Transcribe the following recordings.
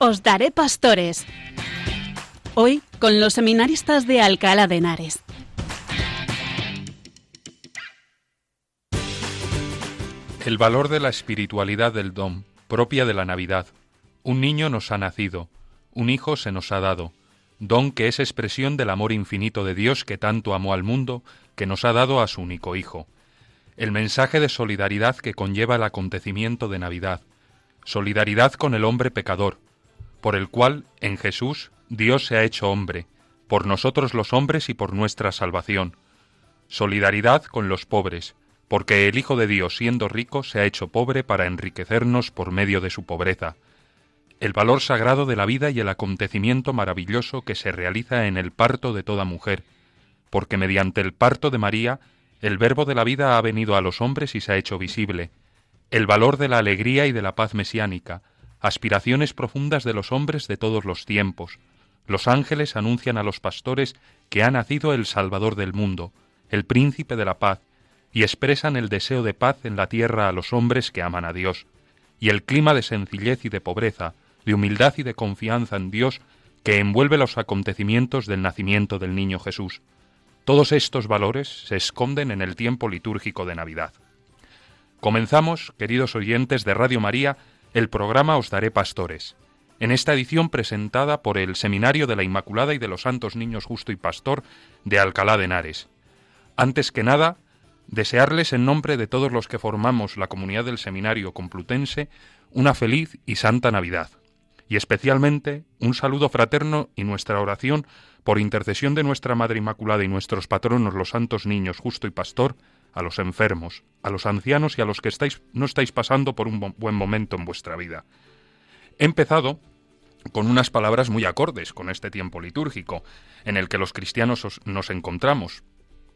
Os daré pastores. Hoy con los seminaristas de Alcalá de Henares. El valor de la espiritualidad del don, propia de la Navidad. Un niño nos ha nacido, un hijo se nos ha dado, don que es expresión del amor infinito de Dios que tanto amó al mundo, que nos ha dado a su único Hijo. El mensaje de solidaridad que conlleva el acontecimiento de Navidad, solidaridad con el hombre pecador, por el cual, en Jesús, Dios se ha hecho hombre, por nosotros los hombres y por nuestra salvación. Solidaridad con los pobres, porque el Hijo de Dios, siendo rico, se ha hecho pobre para enriquecernos por medio de su pobreza. El valor sagrado de la vida y el acontecimiento maravilloso que se realiza en el parto de toda mujer, porque mediante el parto de María, el verbo de la vida ha venido a los hombres y se ha hecho visible. El valor de la alegría y de la paz mesiánica, aspiraciones profundas de los hombres de todos los tiempos. Los ángeles anuncian a los pastores que ha nacido el Salvador del mundo, el príncipe de la paz, y expresan el deseo de paz en la tierra a los hombres que aman a Dios, y el clima de sencillez y de pobreza, de humildad y de confianza en Dios que envuelve los acontecimientos del nacimiento del niño Jesús. Todos estos valores se esconden en el tiempo litúrgico de Navidad. Comenzamos, queridos oyentes de Radio María, el programa Os Daré Pastores, en esta edición presentada por el Seminario de la Inmaculada y de los Santos Niños Justo y Pastor de Alcalá de Henares. Antes que nada, desearles en nombre de todos los que formamos la comunidad del Seminario Complutense una feliz y santa Navidad, y especialmente un saludo fraterno y nuestra oración por intercesión de nuestra Madre Inmaculada y nuestros patronos los santos niños Justo y Pastor, a los enfermos, a los ancianos y a los que estáis, no estáis pasando por un buen momento en vuestra vida. He empezado con unas palabras muy acordes con este tiempo litúrgico en el que los cristianos nos encontramos.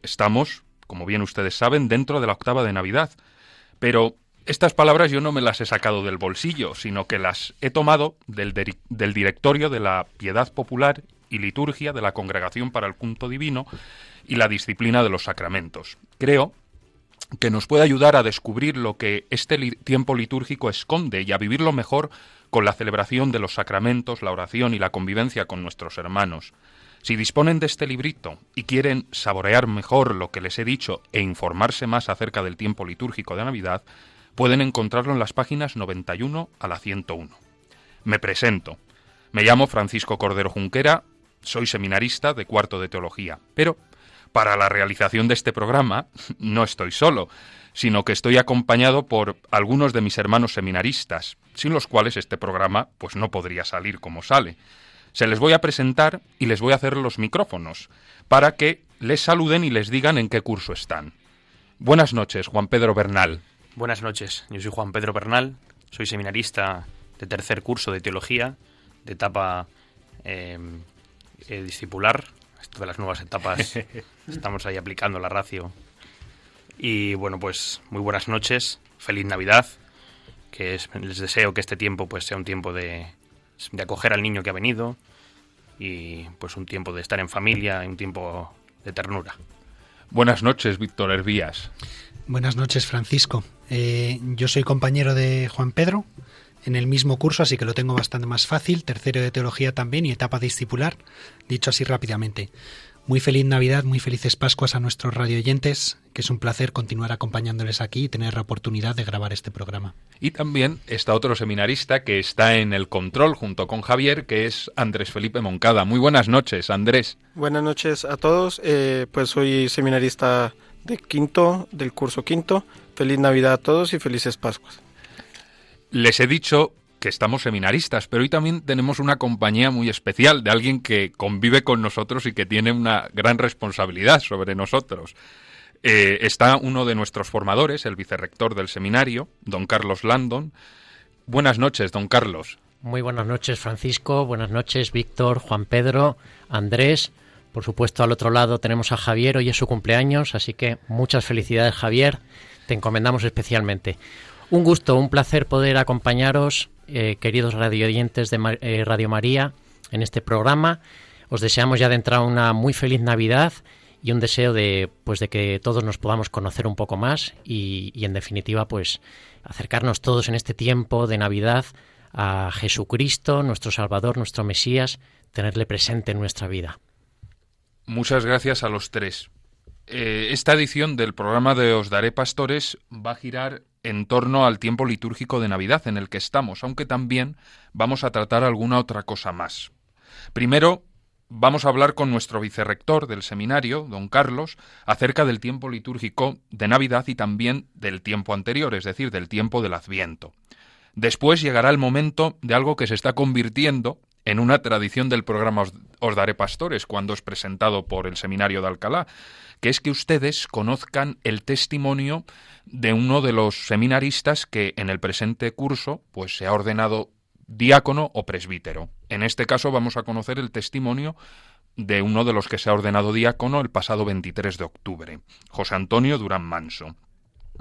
Estamos como bien ustedes saben, dentro de la octava de Navidad. Pero estas palabras yo no me las he sacado del bolsillo, sino que las he tomado del, del directorio de la piedad popular y liturgia de la Congregación para el Culto Divino y la disciplina de los sacramentos. Creo que nos puede ayudar a descubrir lo que este tiempo litúrgico esconde y a vivirlo mejor con la celebración de los sacramentos, la oración y la convivencia con nuestros hermanos. Si disponen de este librito y quieren saborear mejor lo que les he dicho e informarse más acerca del tiempo litúrgico de Navidad, pueden encontrarlo en las páginas 91 a la 101. Me presento. Me llamo Francisco Cordero Junquera, soy seminarista de cuarto de teología, pero para la realización de este programa no estoy solo, sino que estoy acompañado por algunos de mis hermanos seminaristas, sin los cuales este programa pues no podría salir como sale. Se les voy a presentar y les voy a hacer los micrófonos para que les saluden y les digan en qué curso están. Buenas noches, Juan Pedro Bernal. Buenas noches, yo soy Juan Pedro Bernal, soy seminarista de tercer curso de teología, de etapa em, eh, discipular, esto de las nuevas etapas, estamos ahí aplicando la ratio. Y bueno, pues muy buenas noches, feliz Navidad, que les deseo que este tiempo pues sea un tiempo de, de acoger al niño que ha venido y pues un tiempo de estar en familia y un tiempo de ternura. Buenas noches, Víctor Hervías. Buenas noches, Francisco. Eh, yo soy compañero de Juan Pedro en el mismo curso, así que lo tengo bastante más fácil, tercero de teología también y etapa discipular, dicho así rápidamente. Muy feliz Navidad, muy felices Pascuas a nuestros radioyentes, que es un placer continuar acompañándoles aquí y tener la oportunidad de grabar este programa. Y también está otro seminarista que está en el control junto con Javier, que es Andrés Felipe Moncada. Muy buenas noches, Andrés. Buenas noches a todos. Eh, pues soy seminarista de quinto, del curso quinto. Feliz Navidad a todos y felices Pascuas. Les he dicho que estamos seminaristas, pero hoy también tenemos una compañía muy especial de alguien que convive con nosotros y que tiene una gran responsabilidad sobre nosotros. Eh, está uno de nuestros formadores, el vicerrector del seminario, don Carlos Landon. Buenas noches, don Carlos. Muy buenas noches, Francisco. Buenas noches, Víctor, Juan Pedro, Andrés. Por supuesto, al otro lado tenemos a Javier. Hoy es su cumpleaños, así que muchas felicidades, Javier. Te encomendamos especialmente. Un gusto, un placer poder acompañaros eh, queridos radioyentes de eh, Radio María, en este programa. Os deseamos ya de entrar una muy feliz Navidad y un deseo de, pues, de que todos nos podamos conocer un poco más y, en definitiva, pues, acercarnos todos en este tiempo de Navidad a Jesucristo, nuestro Salvador, nuestro Mesías, tenerle presente en nuestra vida. Muchas gracias a los tres. Eh, esta edición del programa de Os Daré Pastores va a girar en torno al tiempo litúrgico de Navidad en el que estamos, aunque también vamos a tratar alguna otra cosa más. Primero, vamos a hablar con nuestro vicerrector del seminario, don Carlos, acerca del tiempo litúrgico de Navidad y también del tiempo anterior, es decir, del tiempo del Adviento. Después llegará el momento de algo que se está convirtiendo en una tradición del programa Os, Daré Pastores, cuando es presentado por el Seminario de Alcalá, que es que ustedes conozcan el testimonio de uno de los seminaristas que en el presente curso pues se ha ordenado diácono o presbítero. En este caso vamos a conocer el testimonio de uno de los que se ha ordenado diácono el pasado 23 de octubre, José Antonio Durán Manso.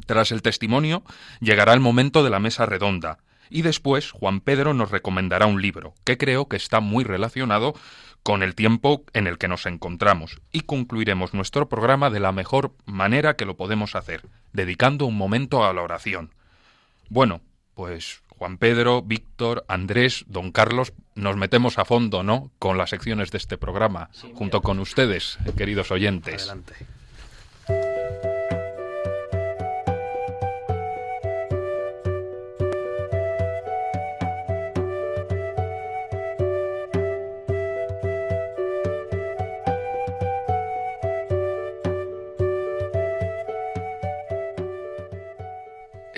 Tras el testimonio llegará el momento de la mesa redonda, y después Juan Pedro nos recomendará un libro, que creo que está muy relacionado con el tiempo en el que nos encontramos, y concluiremos nuestro programa de la mejor manera que lo podemos hacer, dedicando un momento a la oración. Bueno, pues Juan Pedro, Víctor, Andrés, don Carlos, nos metemos a fondo, ¿no? Con las secciones de este programa, junto con ustedes, queridos oyentes. Adelante.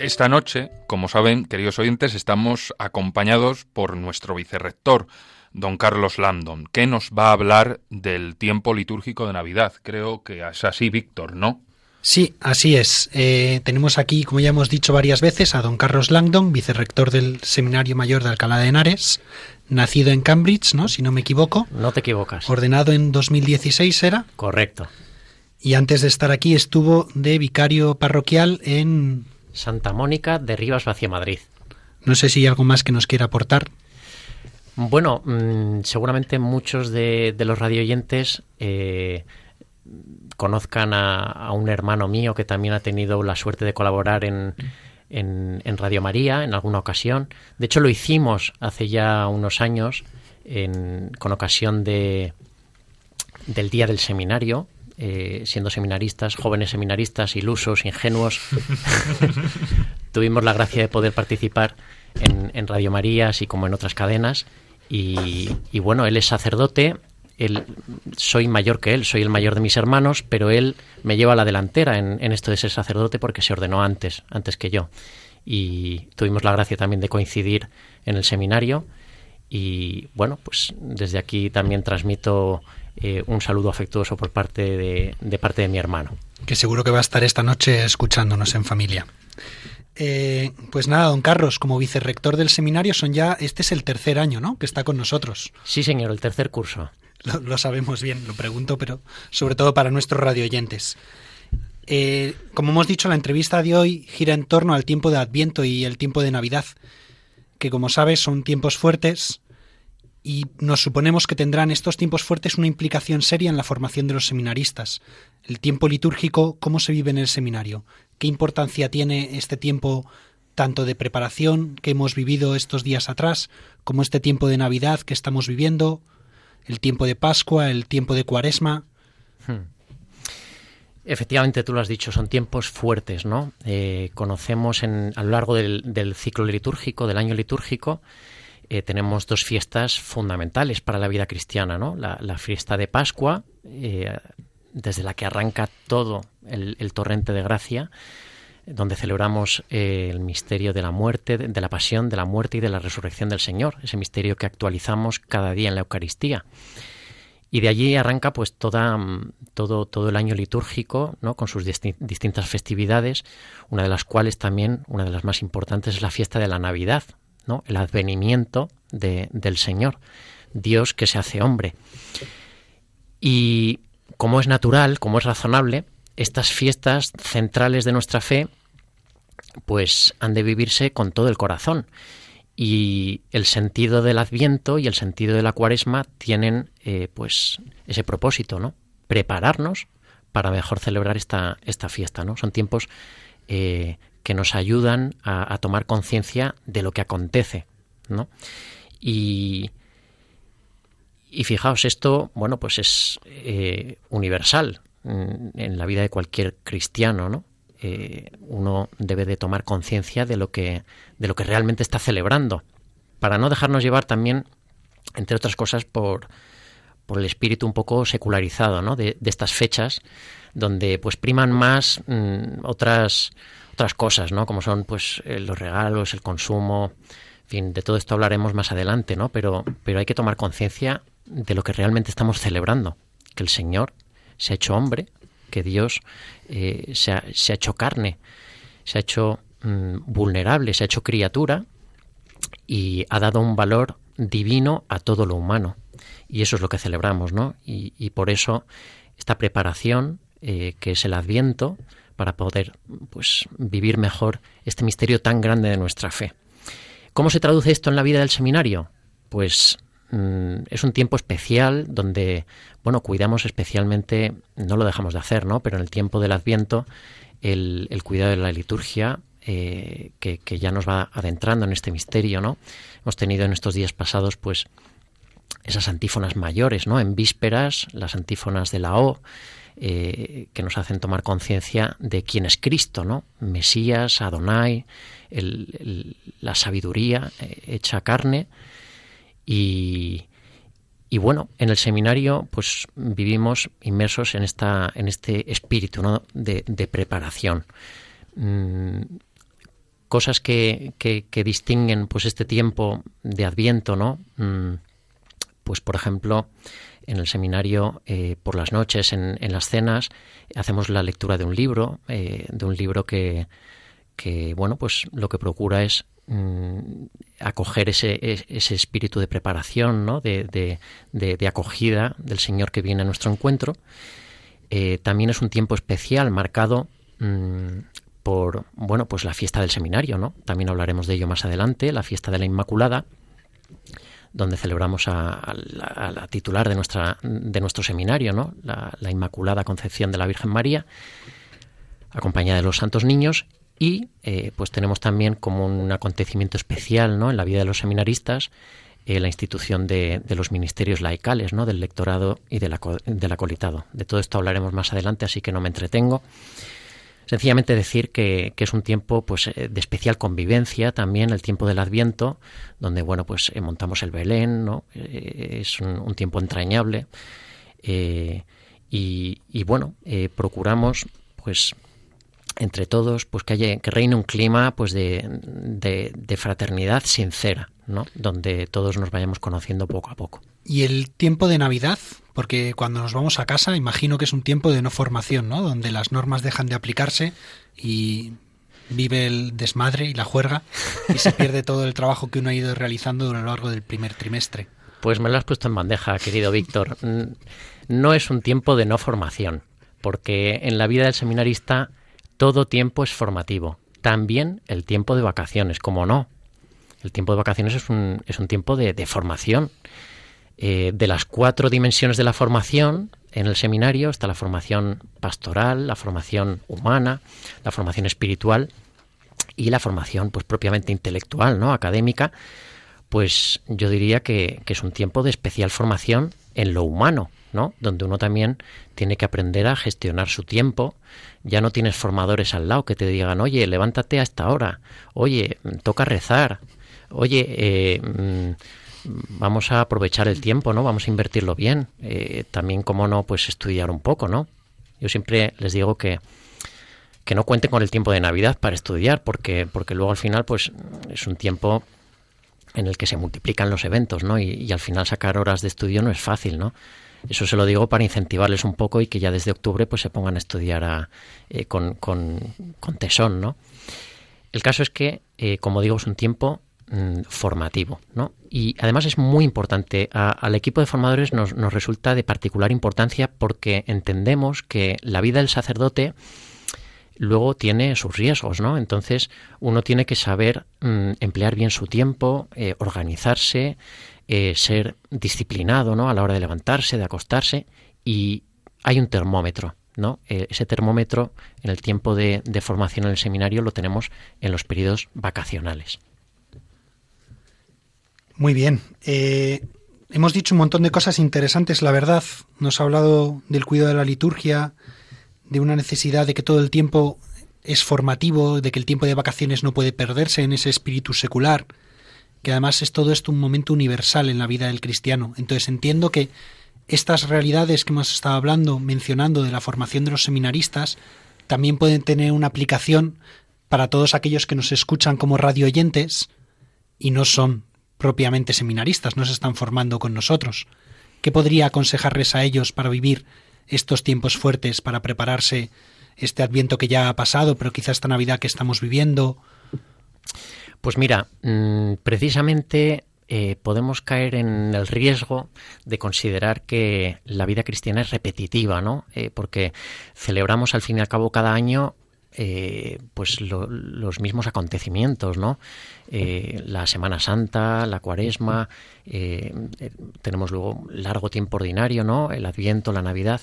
Esta noche, como saben, queridos oyentes, estamos acompañados por nuestro vicerrector, don Carlos Landon, que nos va a hablar del tiempo litúrgico de Navidad. Creo que es así, Víctor, ¿no? Sí, así es. Eh, tenemos aquí, como ya hemos dicho varias veces, a don Carlos Langdon, vicerrector del Seminario Mayor de Alcalá de Henares, nacido en Cambridge, ¿no? Si no me equivoco. No te equivocas. Ordenado en 2016, ¿era? Correcto. Y antes de estar aquí estuvo de vicario parroquial en Santa Mónica de Rivas hacia Madrid. No sé si hay algo más que nos quiera aportar. Bueno, mmm, seguramente muchos de, de los radioyentes eh, conozcan a, a, un hermano mío que también ha tenido la suerte de colaborar en, en, en, Radio María en alguna ocasión. De hecho, lo hicimos hace ya unos años en, con ocasión de, del Día del Seminario, eh, siendo seminaristas, jóvenes seminaristas, ilusos, ingenuos, tuvimos la gracia de poder participar en, Radio María, así como en otras cadenas. Y, bueno, él es sacerdote, él, soy mayor que él, soy el mayor de mis hermanos, pero él me lleva a la delantera en esto de ser sacerdote porque se ordenó antes, antes que yo. Y tuvimos la gracia también de coincidir en el seminario. Y bueno, pues desde aquí también transmito eh, un saludo afectuoso por parte de, de, parte de mi hermano. Que seguro que va a estar esta noche escuchándonos en familia. Eh, pues nada, don Carlos, como vicerrector del seminario, son ya, este es el tercer año, ¿no? Que está con nosotros. Sí, señor, el tercer curso. Lo, lo sabemos bien, lo pregunto, pero sobre todo para nuestros radioyentes. Eh, como hemos dicho, la entrevista de hoy gira en torno al tiempo de Adviento y el tiempo de Navidad, que como sabes son tiempos fuertes, y nos suponemos que tendrán estos tiempos fuertes una implicación seria en la formación de los seminaristas. El tiempo litúrgico, ¿cómo se vive en el seminario? ¿Qué importancia tiene este tiempo tanto de preparación que hemos vivido estos días atrás, como este tiempo de Navidad que estamos viviendo, el tiempo de Pascua, el tiempo de Cuaresma? Hmm. Efectivamente, tú lo has dicho, son tiempos fuertes, ¿no? Eh, conocemos en, a lo largo del, del ciclo litúrgico, del año litúrgico, eh, tenemos dos fiestas fundamentales para la vida cristiana, ¿no? La, fiesta de Pascua, eh, desde la que arranca todo el, torrente de gracia, donde celebramos eh, el misterio de la muerte, de, la pasión, de la muerte y de la resurrección del Señor, ese misterio que actualizamos cada día en la Eucaristía. Y de allí arranca pues toda, todo, todo el año litúrgico, ¿no? con sus disti distintas festividades, una de las cuales también, una de las más importantes, es la fiesta de la Navidad, el advenimiento de, del Señor, Dios que se hace hombre. Y como es natural, como es razonable, estas fiestas centrales de nuestra fe, pues han de vivirse con todo el corazón. Y el sentido del Adviento y el sentido de la Cuaresma tienen, eh, pues, ese propósito, ¿no? Prepararnos para mejor celebrar esta, esta fiesta, ¿no? Son tiempos eh, que nos ayudan a, a tomar conciencia de lo que acontece ¿no? Y, y fijaos, esto, bueno, pues es eh, universal en la vida de cualquier cristiano, ¿no? Eh, uno debe de tomar conciencia de lo que de lo que realmente está celebrando, para no dejarnos llevar también, entre otras cosas, por, por el espíritu un poco secularizado, ¿no? De, estas fechas, donde pues priman más mm, otras otras cosas, ¿no? Como son pues eh, los regalos, el consumo, fin, de todo esto hablaremos más adelante, ¿no? Pero pero hay que tomar conciencia de lo que realmente estamos celebrando, que el Señor se ha hecho hombre, que Dios eh, se, ha, hecho carne, se ha hecho mm, vulnerable, se ha hecho criatura y ha dado un valor divino a todo lo humano. Y eso es lo que celebramos, ¿no? Y, por eso esta preparación, eh, que es el Adviento, para poder pues, vivir mejor este misterio tan grande de nuestra fe. ¿Cómo se traduce esto en la vida del seminario? Pues Mm, es un tiempo especial donde, bueno, cuidamos especialmente, no lo dejamos de hacer, ¿no? Pero en el tiempo del Adviento, el, cuidado de la liturgia, eh, que, ya nos va adentrando en este misterio, ¿no? Hemos tenido en estos días pasados, pues, esas antífonas mayores, ¿no? En vísperas, las antífonas de la O, eh, que nos hacen tomar conciencia de quién es Cristo, ¿no? Mesías, Adonai, la sabiduría eh, hecha carne, y, bueno, en el seminario pues vivimos inmersos en, esta, en este espíritu de, preparación. Mm, cosas que, que, distinguen pues este tiempo de Adviento, ¿no? Mm, pues por ejemplo, en el seminario eh, por las noches, en, en, las cenas, hacemos la lectura de un libro, eh, de un libro que, bueno, pues lo que procura es Mm, acoger ese, ese, espíritu de preparación, ¿no? de, de, acogida del Señor que viene a nuestro encuentro. Eh, también es un tiempo especial marcado mm, por bueno pues la fiesta del seminario, ¿no? También hablaremos de ello más adelante, la fiesta de la Inmaculada, donde celebramos a, la, titular de nuestra de nuestro seminario, la Inmaculada Concepción de la Virgen María, acompañada de los santos niños y eh, pues tenemos también como un acontecimiento especial ¿no? en la vida de los seminaristas eh, la institución de, los ministerios laicales, ¿no? del lectorado y del, acolitado. De todo esto hablaremos más adelante, así que no me entretengo. Sencillamente decir que, es un tiempo pues, eh, de especial convivencia también, el tiempo del Adviento, donde bueno, pues, montamos el Belén, ¿no? es un, tiempo entrañable. y, y, bueno, procuramos pues entre todos, pues que haya, que reine un clima pues de, de, fraternidad sincera, ¿no? Donde todos nos vayamos conociendo poco a poco. Y el tiempo de Navidad, porque cuando nos vamos a casa, imagino que es un tiempo de no formación, ¿no? Donde las normas dejan de aplicarse y vive el desmadre y la juerga y se pierde todo el trabajo que uno ha ido realizando a lo largo del primer trimestre. Pues me lo has puesto en bandeja, querido Víctor. No es un tiempo de no formación, porque en la vida del seminarista todo tiempo es formativo. También el tiempo de vacaciones, como no. El tiempo de vacaciones es un, es un tiempo de, formación. Eh, de las cuatro dimensiones de la formación, en el seminario está la formación pastoral, la formación humana, la formación espiritual y la formación pues propiamente intelectual, ¿no? académica, pues yo diría que, que es un tiempo de especial formación en lo humano, ¿no? Donde uno también tiene que aprender a gestionar su tiempo. Ya no tienes formadores al lado que te digan, oye, levántate a esta hora, oye, toca rezar, oye, eh, mm, vamos a aprovechar el tiempo, ¿no? Vamos a invertirlo bien. Eh, también, como no, pues estudiar un poco, ¿no? Yo siempre les digo que, que no cuenten con el tiempo de Navidad para estudiar, porque, porque luego al final, pues es un tiempo en el que se multiplican los eventos, ¿no? Y, al final sacar horas de estudio no es fácil, ¿no? Eso se lo digo para incentivarles un poco y que ya desde octubre pues se pongan a estudiar eh, con, con, tesón, ¿no? El caso es que, como digo, es un tiempo mm, formativo, ¿no? Y además es muy importante. al equipo de formadores nos, nos resulta de particular importancia porque entendemos que la vida del sacerdote luego tiene sus riesgos, ¿no? Entonces uno tiene que saber mm, emplear bien su tiempo, eh, organizarse, eh, ser disciplinado ¿no? a la hora de levantarse, de acostarse, y hay un termómetro. ¿no? Eh, ese termómetro en el tiempo de, formación en el seminario lo tenemos en los periodos vacacionales. Muy bien. Eh, hemos dicho un montón de cosas interesantes, la verdad. Nos ha hablado del cuidado de la liturgia, de una necesidad de que todo el tiempo es formativo, de que el tiempo de vacaciones no puede perderse en ese espíritu secular, que además es todo esto un momento universal en la vida del cristiano. Entonces entiendo que estas realidades que hemos estado hablando, mencionando de la formación de los seminaristas, también pueden tener una aplicación para todos aquellos que nos escuchan como radio oyentes y no son propiamente seminaristas, no se están formando con nosotros. ¿Qué podría aconsejarles a ellos para vivir estos tiempos fuertes, para prepararse este adviento que ya ha pasado, pero quizá esta Navidad que estamos viviendo? Pues mira, mm, precisamente eh, podemos caer en el riesgo de considerar que la vida cristiana es repetitiva, ¿no? Eh, porque celebramos al fin y al cabo cada año eh, pues los mismos acontecimientos, ¿no? la Semana Santa, la Cuaresma, tenemos luego largo tiempo ordinario, ¿no? El Adviento, la Navidad.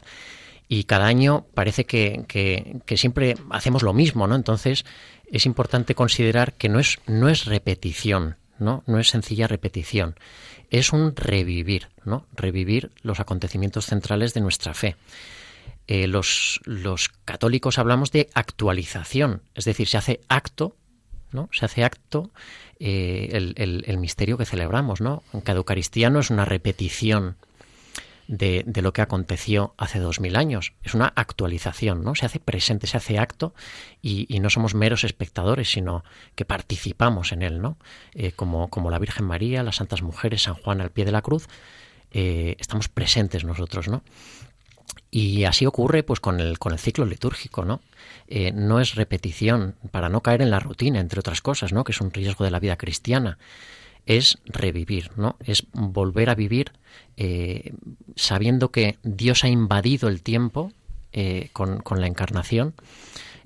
Y cada año parece que, que, siempre hacemos lo mismo, ¿no? Entonces es importante considerar que no es, no es repetición, ¿no? No es sencilla repetición, es un revivir, ¿no? Revivir los acontecimientos centrales de nuestra fe. Eh, los, los, católicos hablamos de actualización, es decir, se hace acto, ¿no? Se hace acto eh, el, el, misterio que celebramos, ¿no? Cada Eucaristía no es una repetición de, de, lo que aconteció hace dos mil años. Es una actualización, ¿no? Se hace presente, se hace acto y, no somos meros espectadores, sino que participamos en él, ¿no? Eh, como, como la Virgen María, las Santas Mujeres, San Juan al pie de la cruz, estamos presentes nosotros, ¿no? Y así ocurre pues con el, con el ciclo litúrgico, ¿no? Eh, no es repetición, para no caer en la rutina, entre otras cosas, ¿no? Que es un riesgo de la vida cristiana es revivir, ¿no? Es volver a vivir eh, sabiendo que Dios ha invadido el tiempo eh, con, la encarnación.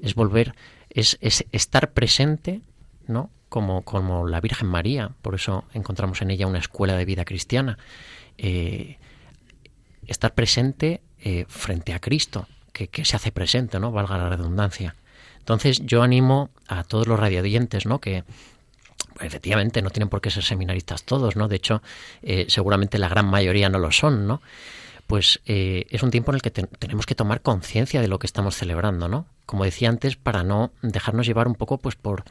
Es volver, es, estar presente, ¿no? Como, como, la Virgen María, por eso encontramos en ella una escuela de vida cristiana. Estar presente frente a Cristo, que, se hace presente, ¿no? Valga la redundancia. Entonces yo animo a todos los radiodientes, ¿no? Que, efectivamente no tienen por qué ser seminaristas todos, ¿no? De hecho, eh, seguramente la gran mayoría no lo son, ¿no? Pues eh, es un tiempo en el que tenemos que tomar conciencia de lo que estamos celebrando, ¿no? Como decía antes, para no dejarnos llevar un poco, pues por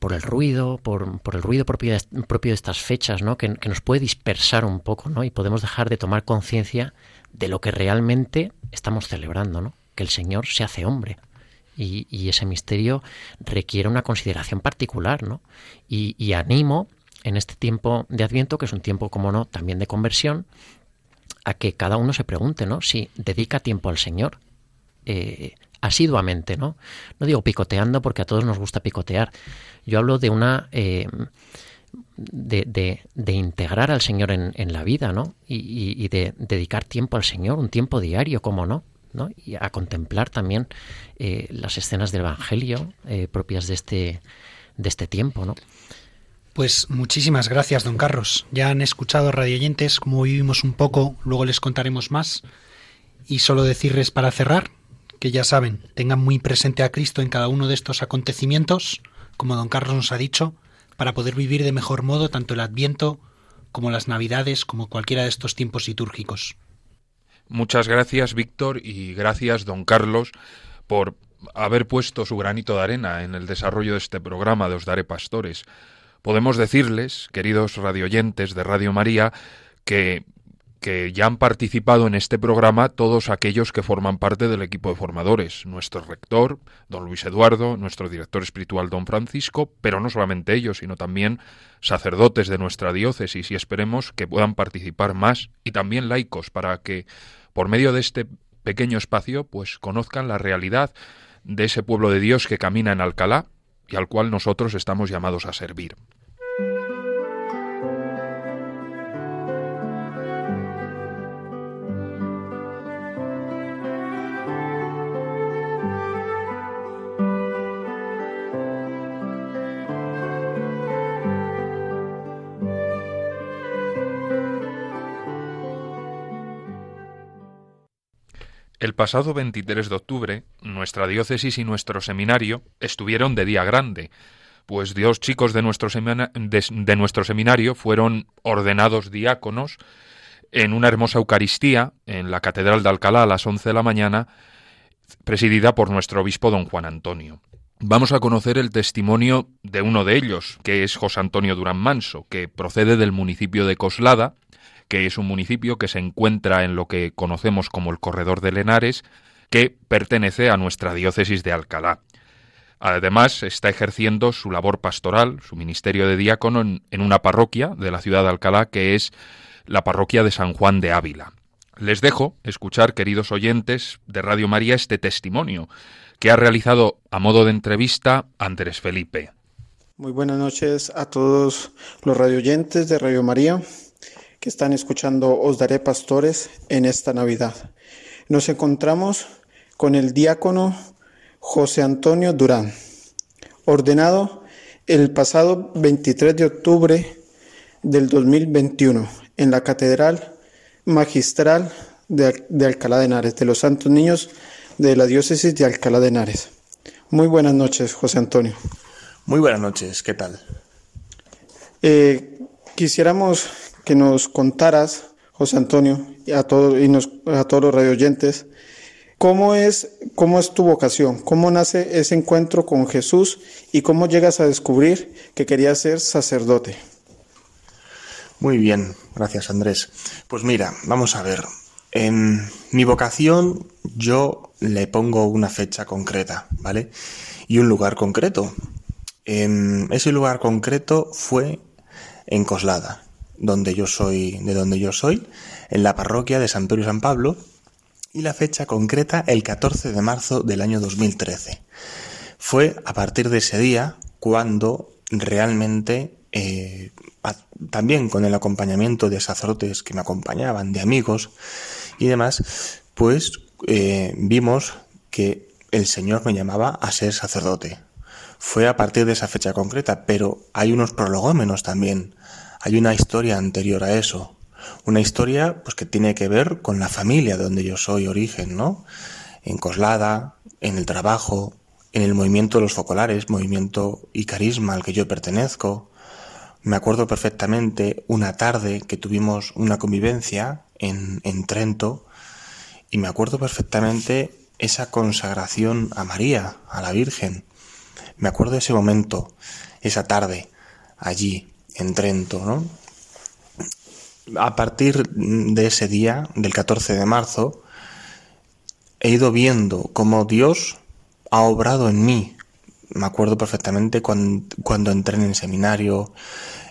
por el ruido, por, por el ruido propio de, propio de estas fechas, ¿no? Que, que, nos puede dispersar un poco, ¿no? Y podemos dejar de tomar conciencia de lo que realmente estamos celebrando, ¿no? Que el Señor se hace hombre, y, ese misterio requiere una consideración particular, ¿no? Y, animo en este tiempo de Adviento, que es un tiempo, como no, también de conversión, a que cada uno se pregunte, ¿no? Si dedica tiempo al Señor, eh, asiduamente, ¿no? No digo picoteando porque a todos nos gusta picotear. Yo hablo de una eh, de, de, integrar al Señor en, en la vida, ¿no? Y, y, de dedicar tiempo al Señor, un tiempo diario, como no y a contemplar también eh, las escenas del Evangelio eh, propias de este, de este tiempo. ¿no? Pues muchísimas gracias, don Carlos. Ya han escuchado radioyentes como vivimos un poco, luego les contaremos más. Y solo decirles para cerrar que ya saben, tengan muy presente a Cristo en cada uno de estos acontecimientos, como don Carlos nos ha dicho, para poder vivir de mejor modo tanto el Adviento como las Navidades, como cualquiera de estos tiempos litúrgicos. Muchas gracias, Víctor, y gracias, don Carlos, por haber puesto su granito de arena en el desarrollo de este programa de Os Daré Pastores. Podemos decirles, queridos radioyentes de Radio María, que que ya han participado en este programa todos aquellos que forman parte del equipo de formadores, nuestro rector, don Luis Eduardo, nuestro director espiritual, don Francisco, pero no solamente ellos, sino también sacerdotes de nuestra diócesis y esperemos que puedan participar más y también laicos para que por medio de este pequeño espacio pues conozcan la realidad de ese pueblo de Dios que camina en Alcalá y al cual nosotros estamos llamados a servir. El pasado 23 de octubre, nuestra diócesis y nuestro seminario estuvieron de día grande, pues dos chicos de nuestro, de nuestro seminario fueron ordenados diáconos en una hermosa Eucaristía en la Catedral de Alcalá a las 11 de la mañana, presidida por nuestro obispo don Juan Antonio. Vamos a conocer el testimonio de uno de ellos, que es José Antonio Durán Manso, que procede del municipio de Coslada, que es un municipio que se encuentra en lo que conocemos como el Corredor de Lenares, que pertenece a nuestra diócesis de Alcalá. Además, está ejerciendo su labor pastoral, su ministerio de diácono, en, una parroquia de la ciudad de Alcalá, que es la parroquia de San Juan de Ávila. Les dejo escuchar, queridos oyentes de Radio María, este testimonio que ha realizado a modo de entrevista Andrés Felipe. Muy buenas noches a todos los radioyentes de Radio María que están escuchando Os Daré Pastores en esta Navidad. Nos encontramos con el diácono José Antonio Durán, ordenado el pasado 23 de octubre del 2021 en la Catedral Magistral de, de Alcalá de Henares, de los Santos Niños de la Diócesis de Alcalá de Henares. Muy buenas noches, José Antonio. Muy buenas noches, ¿qué tal? Eh, quisiéramos que nos contaras, José Antonio, y a, todos y a todos los radioyentes, ¿Cómo es, ¿Cómo es tu vocación? ¿Cómo nace ese encuentro con Jesús y cómo llegas a descubrir que querías ser sacerdote? Muy bien, gracias Andrés. Pues mira, vamos a ver. En mi vocación yo le pongo una fecha concreta, ¿vale? Y un lugar concreto. En ese lugar concreto fue en Coslada, donde yo soy, de donde yo soy, en la parroquia de San Pedro y San Pablo, y la fecha concreta el 14 de marzo del año 2013. Fue a partir de ese día cuando realmente, eh, también con el acompañamiento de sacerdotes que me acompañaban, de amigos y demás, pues eh, vimos que el Señor me llamaba a ser sacerdote. Fue a partir de esa fecha concreta, pero hay unos prolegómenos también. Hay una historia anterior a eso. Una historia pues que tiene que ver con la familia de donde yo soy origen, ¿no? En Coslada, en el trabajo, en el movimiento de los focolares, movimiento y carisma al que yo pertenezco. Me acuerdo perfectamente una tarde que tuvimos una convivencia en, en Trento y me acuerdo perfectamente esa consagración a María, a la Virgen. Me acuerdo ese momento, esa tarde, allí, en Trento, ¿no? a partir de ese día, del 14 de marzo, he ido viendo cómo Dios ha obrado en mí. Me acuerdo perfectamente cuando, entré en el seminario,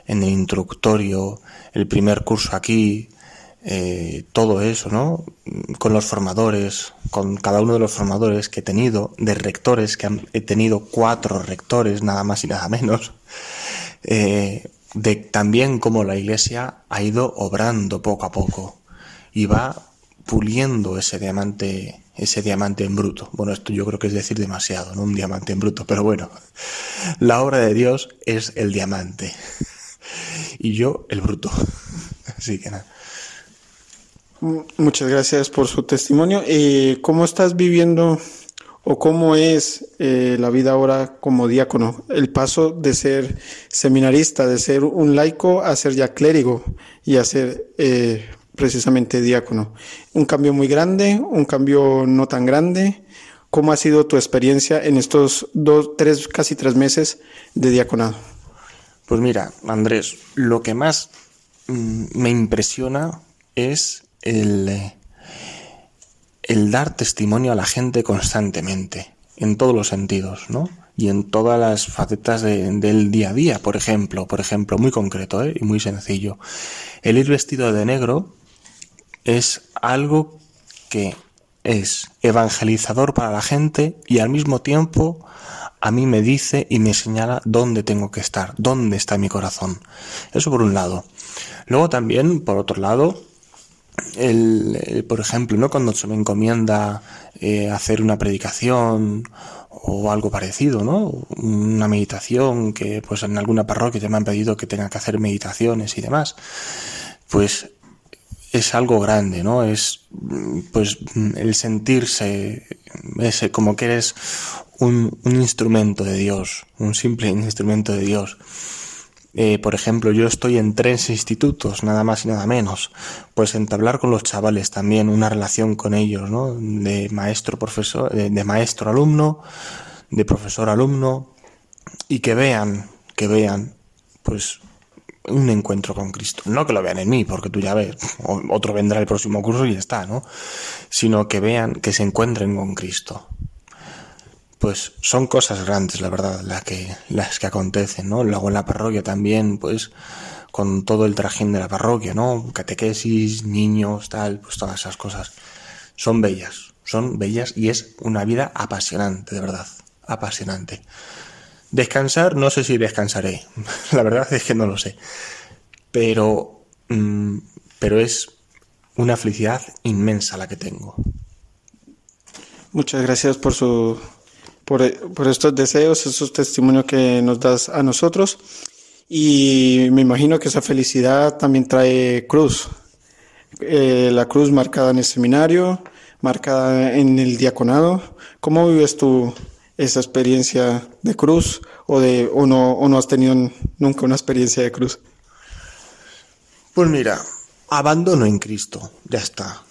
en el instructorio, el primer curso aquí, eh, todo eso, ¿no? Con los formadores, con cada uno de los formadores que he tenido, de rectores, que he tenido cuatro rectores, nada más y nada menos. Eh, de también cómo la Iglesia ha ido obrando poco a poco y va puliendo ese diamante, ese diamante en bruto. Bueno, esto yo creo que es decir demasiado, ¿no? Un diamante en bruto, pero bueno, la obra de Dios es el diamante y yo el bruto. Así que nada. Muchas gracias por su testimonio. Eh, ¿Cómo estás viviendo o cómo es eh, la vida ahora como diácono, el paso de ser seminarista, de ser un laico a ser ya clérigo y a ser eh, precisamente diácono. Un cambio muy grande, un cambio no tan grande. ¿Cómo ha sido tu experiencia en estos dos, tres, casi tres meses de diaconado? Pues mira, Andrés, lo que más mm, me impresiona es el, el dar testimonio a la gente constantemente, en todos los sentidos, ¿no? Y en todas las facetas del día a día, por ejemplo, por ejemplo, muy concreto ¿eh? y muy sencillo. El ir vestido de negro es algo que es evangelizador para la gente y al mismo tiempo a mí me dice y me señala dónde tengo que estar, dónde está mi corazón. Eso por un lado. Luego también, por otro lado, el, por ejemplo, ¿no? cuando se me encomienda eh, hacer una predicación o algo parecido, ¿no? Una meditación que pues en alguna parroquia ya me han pedido que tenga que hacer meditaciones y demás. Pues es algo grande, ¿no? Es pues el sentirse ese como que eres un, un instrumento de Dios, un simple instrumento de Dios. Eh, por ejemplo, yo estoy en tres institutos, nada más y nada menos. Pues entablar con los chavales también una relación con ellos, ¿no? De maestro profesor, de, maestro alumno, de profesor alumno, y que vean, que vean, pues un encuentro con Cristo. No que lo vean en mí, porque tú ya ves, otro vendrá el próximo curso y ya está, ¿no? Sino que vean, que se encuentren con Cristo pues son cosas grandes, la verdad, las que, las que acontecen, ¿no? Luego en la parroquia también, pues, con todo el trajín de la parroquia, ¿no? Catequesis, niños, tal, pues todas esas cosas. Son bellas, son bellas y es una vida apasionante, de verdad, apasionante. Descansar, no sé si descansaré, la verdad es que no lo sé. Pero, mm, pero es una felicidad inmensa la que tengo. Muchas gracias por su por, por estos deseos, esos testimonios que nos das a nosotros. Y me imagino que esa felicidad también trae cruz. Eh, la cruz marcada en el seminario, marcada en el diaconado. ¿Cómo vives tú esa experiencia de cruz o, de, o no has tenido nunca una experiencia de cruz? Pues mira, abandono en Cristo, ya está.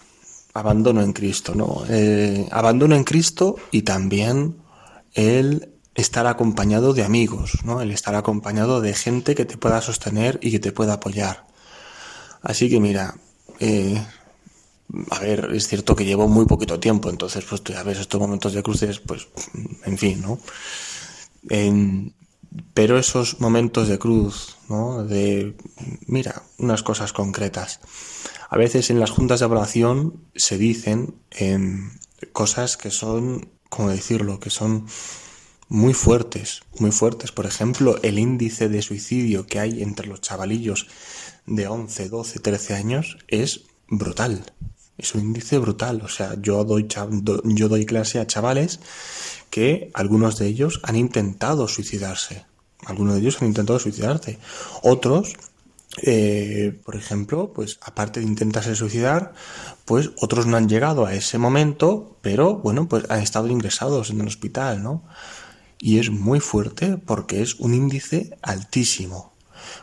Abandono en Cristo, ¿no? Eh, abandono en Cristo y también el estar acompañado de amigos, ¿no? El estar acompañado de gente que te pueda sostener y que te pueda apoyar. Así que mira, eh, a ver, es cierto que llevo muy poquito tiempo, entonces pues ya ves estos momentos de cruces, pues, en fin, ¿no? pero esos momentos de cruz, ¿no? De, mira, unas cosas concretas. A veces en las juntas de evaluación se dicen cosas que son ¿cómo decirlo?, que son muy fuertes, muy fuertes. Por ejemplo, el índice de suicidio que hay entre los chavalillos de 11, 12, 13 años es brutal. Es un índice brutal. O sea, yo doy, yo doy clase a chavales que algunos de ellos han intentado suicidarse. Algunos de ellos han intentado suicidarse. Otros eh, por ejemplo, pues aparte de intentarse suicidar, pues otros no han llegado a ese momento, pero bueno, pues han estado ingresados en el hospital, ¿no? Y es muy fuerte porque es un índice altísimo.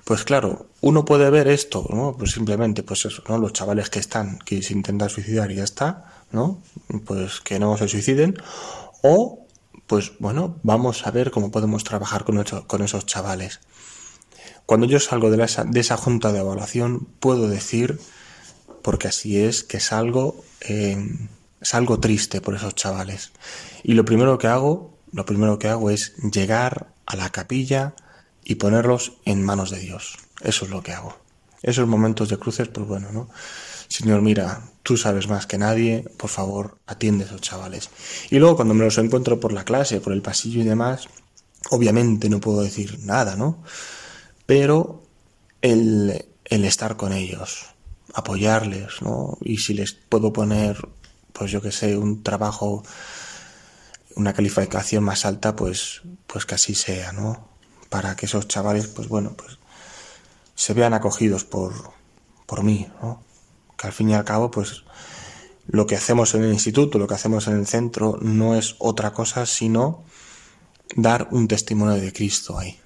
Pues claro, uno puede ver esto, ¿no? Pues simplemente, pues ¿no? Los chavales que están, que se intentan suicidar y ya está, ¿no? Pues que no se suiciden. O, pues bueno, vamos a ver cómo podemos trabajar con esos chavales. Cuando yo salgo de, esa junta de evaluación, puedo decir, porque así es, que salgo, eh, salgo triste por esos chavales. Y lo primero que hago, lo primero que hago es llegar a la capilla y ponerlos en manos de Dios. Eso es lo que hago. Esos momentos de cruces, pues bueno, ¿no? Señor, mira, tú sabes más que nadie, por favor, atiende a esos chavales. Y luego cuando me los encuentro por la clase, por el pasillo y demás, obviamente no puedo decir nada, ¿no? Pero el, estar con ellos, apoyarles, ¿no? Y si les puedo poner, pues yo que sé, un trabajo, una calificación más alta, pues, pues que así sea, ¿no? Para que esos chavales, pues bueno, pues se vean acogidos por, por mí, ¿no? Que al fin y al cabo, pues lo que hacemos en el instituto, lo que hacemos en el centro, no es otra cosa sino dar un testimonio de Cristo ahí.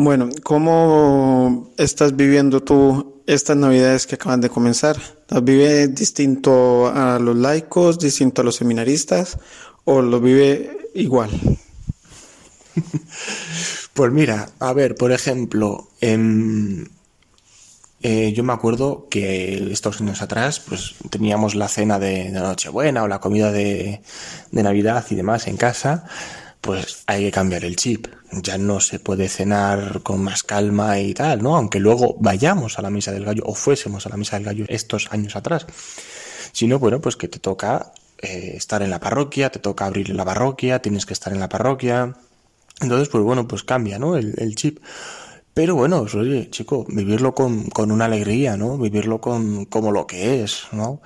Bueno, ¿cómo estás viviendo tú estas navidades que acaban de comenzar? ¿Las vive distinto a los laicos, distinto a los seminaristas o lo vive igual? Pues mira, a ver, por ejemplo, eh, yo me acuerdo que estos años atrás, pues teníamos la cena de, Nochebuena o la comida de, de Navidad y demás en casa pues hay que cambiar el chip. Ya no se puede cenar con más calma y tal, ¿no? Aunque luego vayamos a la misa del gallo o fuésemos a la misa del gallo estos años atrás. Sino, bueno, pues que te toca eh, estar en la parroquia, te toca abrir la parroquia, tienes que estar en la parroquia. Entonces, pues bueno, pues cambia, ¿no? El, chip. Pero bueno, pues, oye, chico, vivirlo con, con, una alegría, ¿no? Vivirlo con como lo que es, ¿no?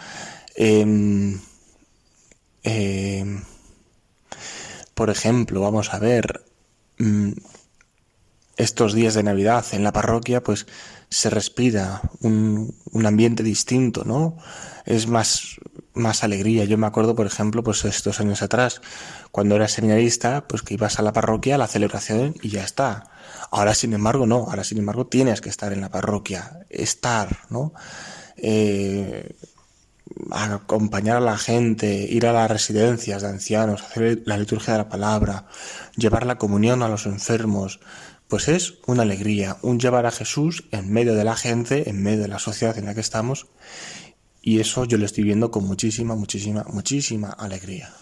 eh, por ejemplo, vamos a ver, mm, estos días de Navidad en la parroquia, pues se respira un, ambiente distinto, ¿no? Es más, más alegría. Yo me acuerdo, por ejemplo, pues estos años atrás, cuando era seminarista, pues que ibas a la parroquia, a la celebración y ya está. Ahora, sin embargo, no. Ahora, sin embargo, tienes que estar en la parroquia, estar, ¿no? Eh, acompañar a la gente, ir a las residencias de ancianos, hacer la liturgia de la palabra, llevar la comunión a los enfermos, pues es una alegría, un llevar a Jesús en medio de la gente, en medio de la sociedad en la que estamos, y eso yo lo estoy viendo con muchísima, muchísima, muchísima alegría.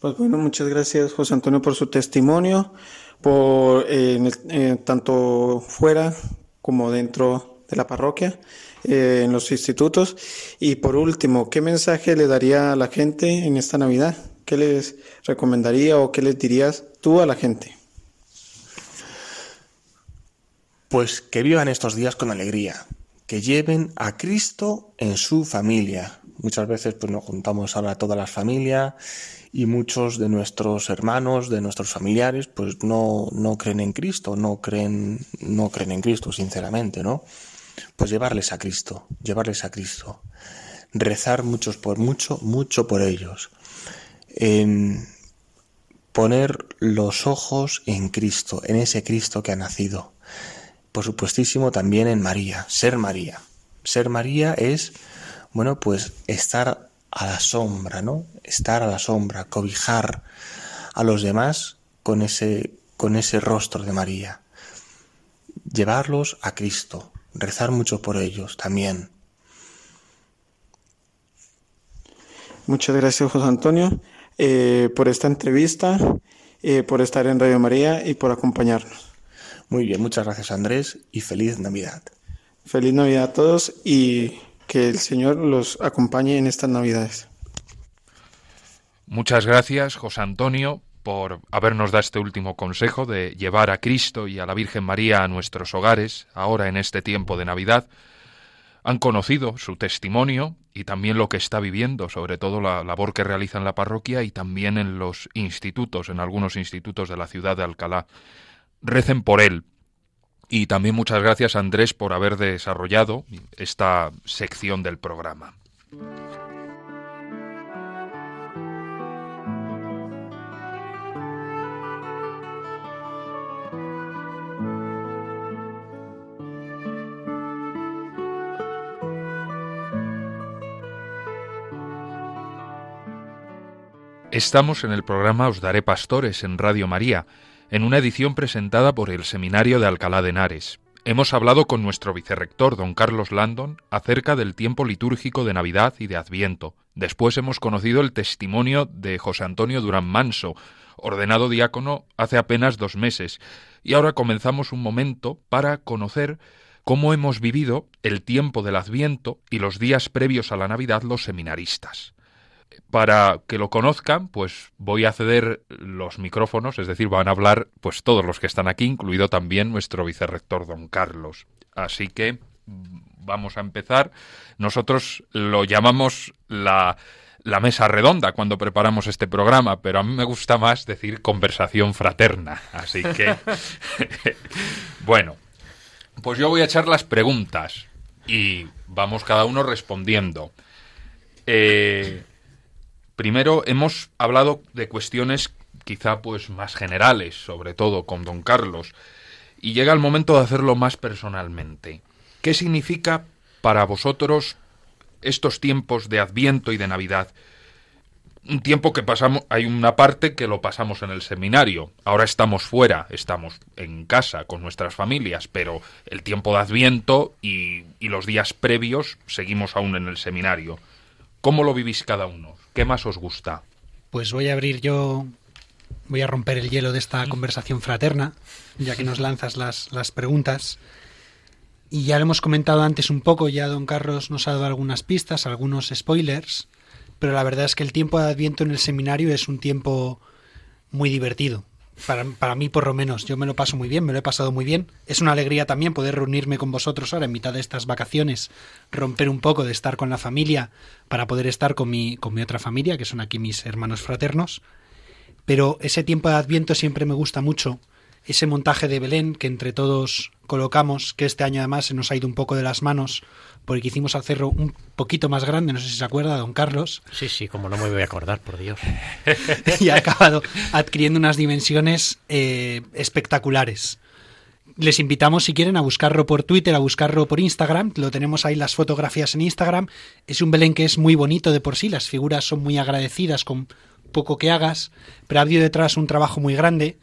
Pues bueno, muchas gracias José Antonio por su testimonio, por eh, eh, tanto fuera como dentro de la parroquia, eh, en los institutos. Y por último, ¿qué mensaje le daría a la gente en esta Navidad? ¿Qué les recomendaría o qué les dirías tú a la gente? Pues que vivan estos días con alegría, que lleven a Cristo en su familia. Muchas veces pues nos juntamos ahora toda la familia y muchos de nuestros hermanos, de nuestros familiares, pues no, no creen en Cristo, no creen, no creen en Cristo, sinceramente, ¿no? Pues llevarles a Cristo, llevarles a Cristo. Rezar muchos por mucho, mucho por ellos. En poner los ojos en Cristo, en ese Cristo que ha nacido por supuestísimo también en María, ser María. Ser María es, bueno, pues estar a la sombra, ¿no? Estar a la sombra, cobijar a los demás con ese, con ese rostro de María. Llevarlos a Cristo, rezar mucho por ellos también. Muchas gracias, José Antonio, eh, por esta entrevista, eh, por estar en Radio María y por acompañarnos. Muy bien, muchas gracias Andrés y feliz Navidad. Feliz Navidad a todos y que el Señor los acompañe en estas Navidades. Muchas gracias, José Antonio, por habernos dado este último consejo de llevar a Cristo y a la Virgen María a nuestros hogares, ahora en este tiempo de Navidad. Han conocido su testimonio y también lo que está viviendo, sobre todo la labor que realiza en la parroquia y también en los institutos, en algunos institutos de la ciudad de Alcalá recen por él. Y también muchas gracias Andrés por haber desarrollado esta sección del programa. Estamos en el programa Os Daré Pastores en Radio María en una edición presentada por el Seminario de Alcalá de Henares. Hemos hablado con nuestro vicerrector, don Carlos Landon, acerca del tiempo litúrgico de Navidad y de Adviento. Después hemos conocido el testimonio de José Antonio Durán Manso, ordenado diácono hace apenas dos meses. Y ahora comenzamos un momento para conocer cómo hemos vivido el tiempo del Adviento y los días previos a la Navidad los seminaristas. Para que lo conozcan, pues voy a ceder los micrófonos, es decir, van a hablar pues todos los que están aquí, incluido también nuestro vicerrector don Carlos. Así que mm, vamos a empezar. Nosotros lo llamamos la, la mesa redonda cuando preparamos este programa, pero a mí me gusta más decir conversación fraterna. Así que, bueno, pues yo voy a echar las preguntas y vamos cada uno respondiendo. Eh, Primero hemos hablado de cuestiones quizá pues más generales, sobre todo con don Carlos, y llega el momento de hacerlo más personalmente. ¿Qué significa para vosotros estos tiempos de Adviento y de Navidad? Un tiempo que pasamos, hay una parte que lo pasamos en el seminario, ahora estamos fuera, estamos en casa con nuestras familias, pero el tiempo de Adviento y, los días previos seguimos aún en el seminario. ¿Cómo lo vivís cada uno? ¿Qué más os gusta? Pues voy a abrir yo, voy a romper el hielo de esta conversación fraterna, ya que nos lanzas las, las preguntas. Y ya lo hemos comentado antes un poco, ya don Carlos nos ha dado algunas pistas, algunos spoilers, pero la verdad es que el tiempo de Adviento en el seminario es un tiempo muy divertido. Para, para, mí, por lo menos, yo me lo paso muy bien, me lo he pasado muy bien. Es una alegría también poder reunirme con vosotros ahora en mitad de estas vacaciones, romper un poco de estar con la familia para poder estar con mi, con mi otra familia, que son aquí mis hermanos fraternos. Pero ese tiempo de Adviento siempre me gusta mucho ese montaje de Belén que entre todos colocamos, que este año además se nos ha ido un poco de las manos porque hicimos hacerlo un poquito más grande, no sé si se acuerda, don Carlos. Sí, sí, como no me voy a acordar, por Dios. y ha acabado adquiriendo unas dimensiones eh, espectaculares. Les invitamos, si quieren, a buscarlo por Twitter, a buscarlo por Instagram. Lo tenemos ahí las fotografías en Instagram. Es un Belén que es muy bonito de por sí. Las figuras son muy agradecidas con poco que hagas, pero ha habido detrás un trabajo muy grande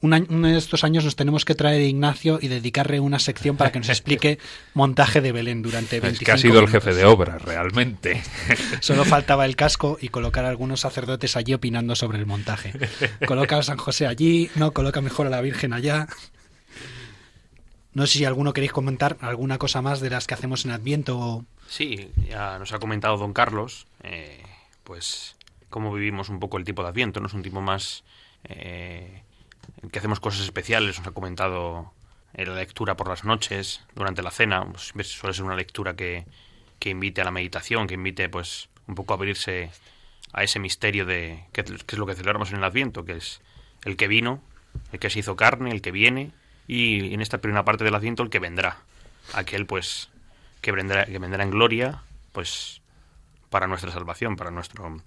uno de estos años nos tenemos que traer a Ignacio y dedicarle una sección para que nos explique montaje de Belén durante 25 Es que ha sido el jefe de obra, realmente. Solo faltaba el casco y colocar a algunos sacerdotes allí opinando sobre el montaje. Coloca a San José allí, no, coloca mejor a la Virgen allá. No sé si alguno queréis comentar alguna cosa más de las que hacemos en Adviento. Sí, ya nos ha comentado don Carlos, eh, pues cómo vivimos un poco el tipo de Adviento, ¿no? Es un tipo más... Eh, que hacemos cosas especiales, nos ha comentado la lectura por las noches, durante la cena, pues, suele ser una lectura que, que, invite a la meditación, que invite pues un poco a abrirse a ese misterio de que, es lo que celebramos en el Adviento, que es el que vino, el que se hizo carne, el que viene, y en esta primera parte del Adviento el que vendrá, aquel pues que vendrá, que vendrá en gloria, pues para nuestra salvación, para nuestro...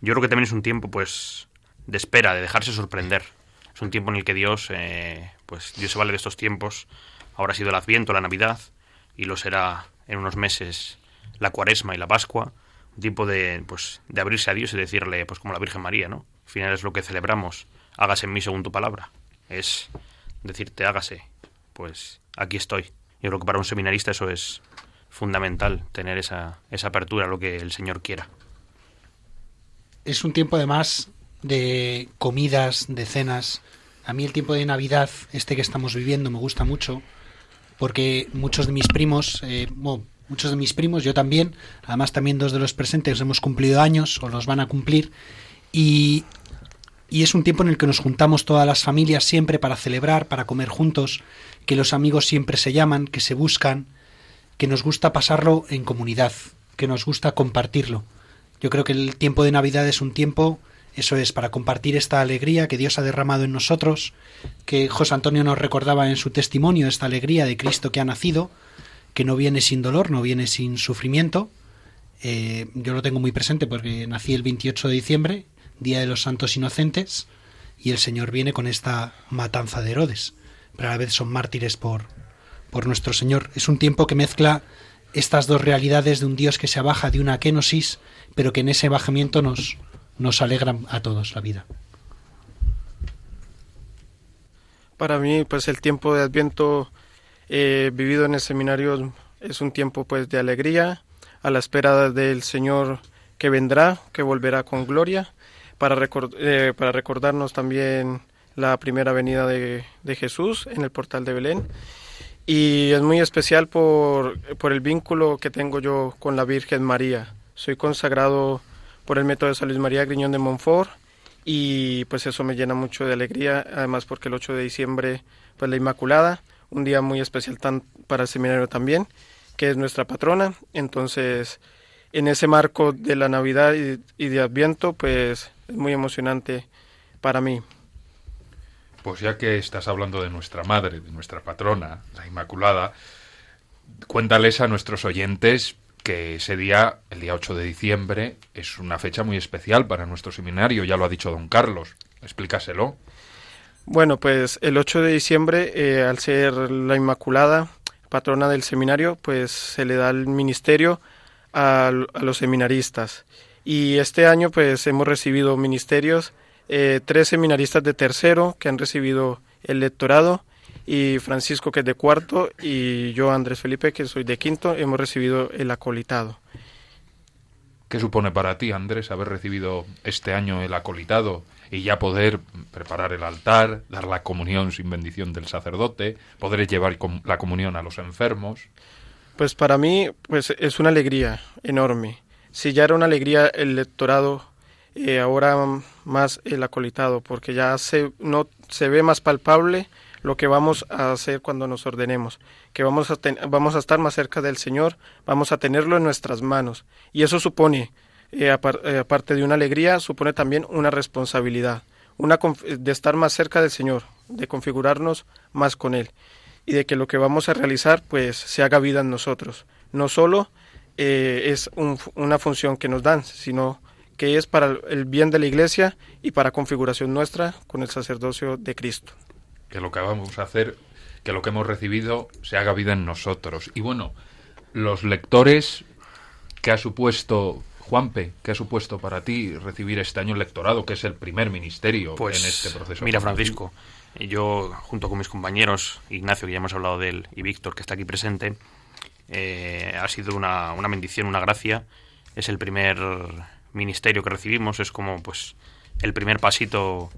Yo creo que también es un tiempo pues de espera, de dejarse sorprender es un tiempo en el que Dios, eh, pues Dios se vale de estos tiempos. Ahora ha sido el Adviento, la Navidad, y lo será en unos meses la Cuaresma y la Pascua. Un tiempo de, pues, de abrirse a Dios y decirle, pues como la Virgen María, ¿no? Al final es lo que celebramos. Hágase en mí según tu palabra. Es decirte, hágase. Pues aquí estoy. Yo creo que para un seminarista eso es fundamental, tener esa, esa apertura a lo que el Señor quiera. Es un tiempo además de comidas, de cenas. A mí el tiempo de Navidad, este que estamos viviendo, me gusta mucho, porque muchos de mis primos, eh, muchos de mis primos, yo también, además también dos de los presentes hemos cumplido años o los van a cumplir, y, y es un tiempo en el que nos juntamos todas las familias siempre para celebrar, para comer juntos, que los amigos siempre se llaman, que se buscan, que nos gusta pasarlo en comunidad, que nos gusta compartirlo. Yo creo que el tiempo de Navidad es un tiempo eso es, para compartir esta alegría que Dios ha derramado en nosotros, que José Antonio nos recordaba en su testimonio, esta alegría de Cristo que ha nacido, que no viene sin dolor, no viene sin sufrimiento. Eh, yo lo tengo muy presente porque nací el 28 de diciembre, Día de los Santos Inocentes, y el Señor viene con esta matanza de Herodes, pero a la vez son mártires por, por nuestro Señor. Es un tiempo que mezcla estas dos realidades de un Dios que se abaja de una kenosis, pero que en ese bajamiento nos, nos alegran a todos la vida. Para mí, pues el tiempo de Adviento eh, vivido en el seminario es un tiempo pues de alegría, a la espera del Señor que vendrá, que volverá con gloria, para, eh, para recordarnos también la primera venida de, de, Jesús en el portal de Belén. Y es muy especial por, por el vínculo que tengo yo con la Virgen María. Soy consagrado por el método de San María Griñón de Montfort y pues eso me llena mucho de alegría, además porque el 8 de diciembre pues la Inmaculada, un día muy especial tan, para el seminario también, que es nuestra patrona, entonces en ese marco de la Navidad y, y de Adviento pues es muy emocionante para mí. Pues ya que estás hablando de nuestra madre, de nuestra patrona, la Inmaculada, cuéntales a nuestros oyentes que ese día, el día 8 de diciembre, es una fecha muy especial para nuestro seminario, ya lo ha dicho don Carlos. Explícaselo. Bueno, pues el 8 de diciembre, eh, al ser la Inmaculada, patrona del seminario, pues se le da el ministerio a, los seminaristas. Y este año pues hemos recibido ministerios, eh, tres seminaristas de tercero que han recibido el lectorado y Francisco que es de cuarto y yo Andrés Felipe que soy de quinto hemos recibido el acolitado. ¿Qué supone para ti, Andrés, haber recibido este año el acolitado y ya poder preparar el altar, dar la comunión sin bendición del sacerdote, poder llevar la comunión a los enfermos? Pues para mí pues es una alegría enorme. Si ya era una alegría el lectorado, eh, ahora más el acolitado, porque ya se, no, se ve más palpable lo que vamos a hacer cuando nos ordenemos, que vamos a, vamos a estar más cerca del Señor, vamos a tenerlo en nuestras manos. Y eso supone, eh, eh, aparte de una alegría, supone también una responsabilidad, una de estar más cerca del Señor, de configurarnos más con Él y de que lo que vamos a realizar pues se haga vida en nosotros. No solo eh, es una función que nos dan, sino que es para el bien de la Iglesia y para configuración nuestra con el sacerdocio de Cristo. Que lo que vamos a hacer, que lo que hemos recibido se haga vida en nosotros. Y bueno, los lectores que ha supuesto Juanpe, ¿qué ha supuesto para ti recibir este año el lectorado, que es el primer ministerio pues, en este proceso? Mira, Francisco, yo junto con mis compañeros, Ignacio, que ya hemos hablado de él, y Víctor, que está aquí presente, eh, ha sido una, una bendición, una gracia. Es el primer ministerio que recibimos, es como pues el primer pasito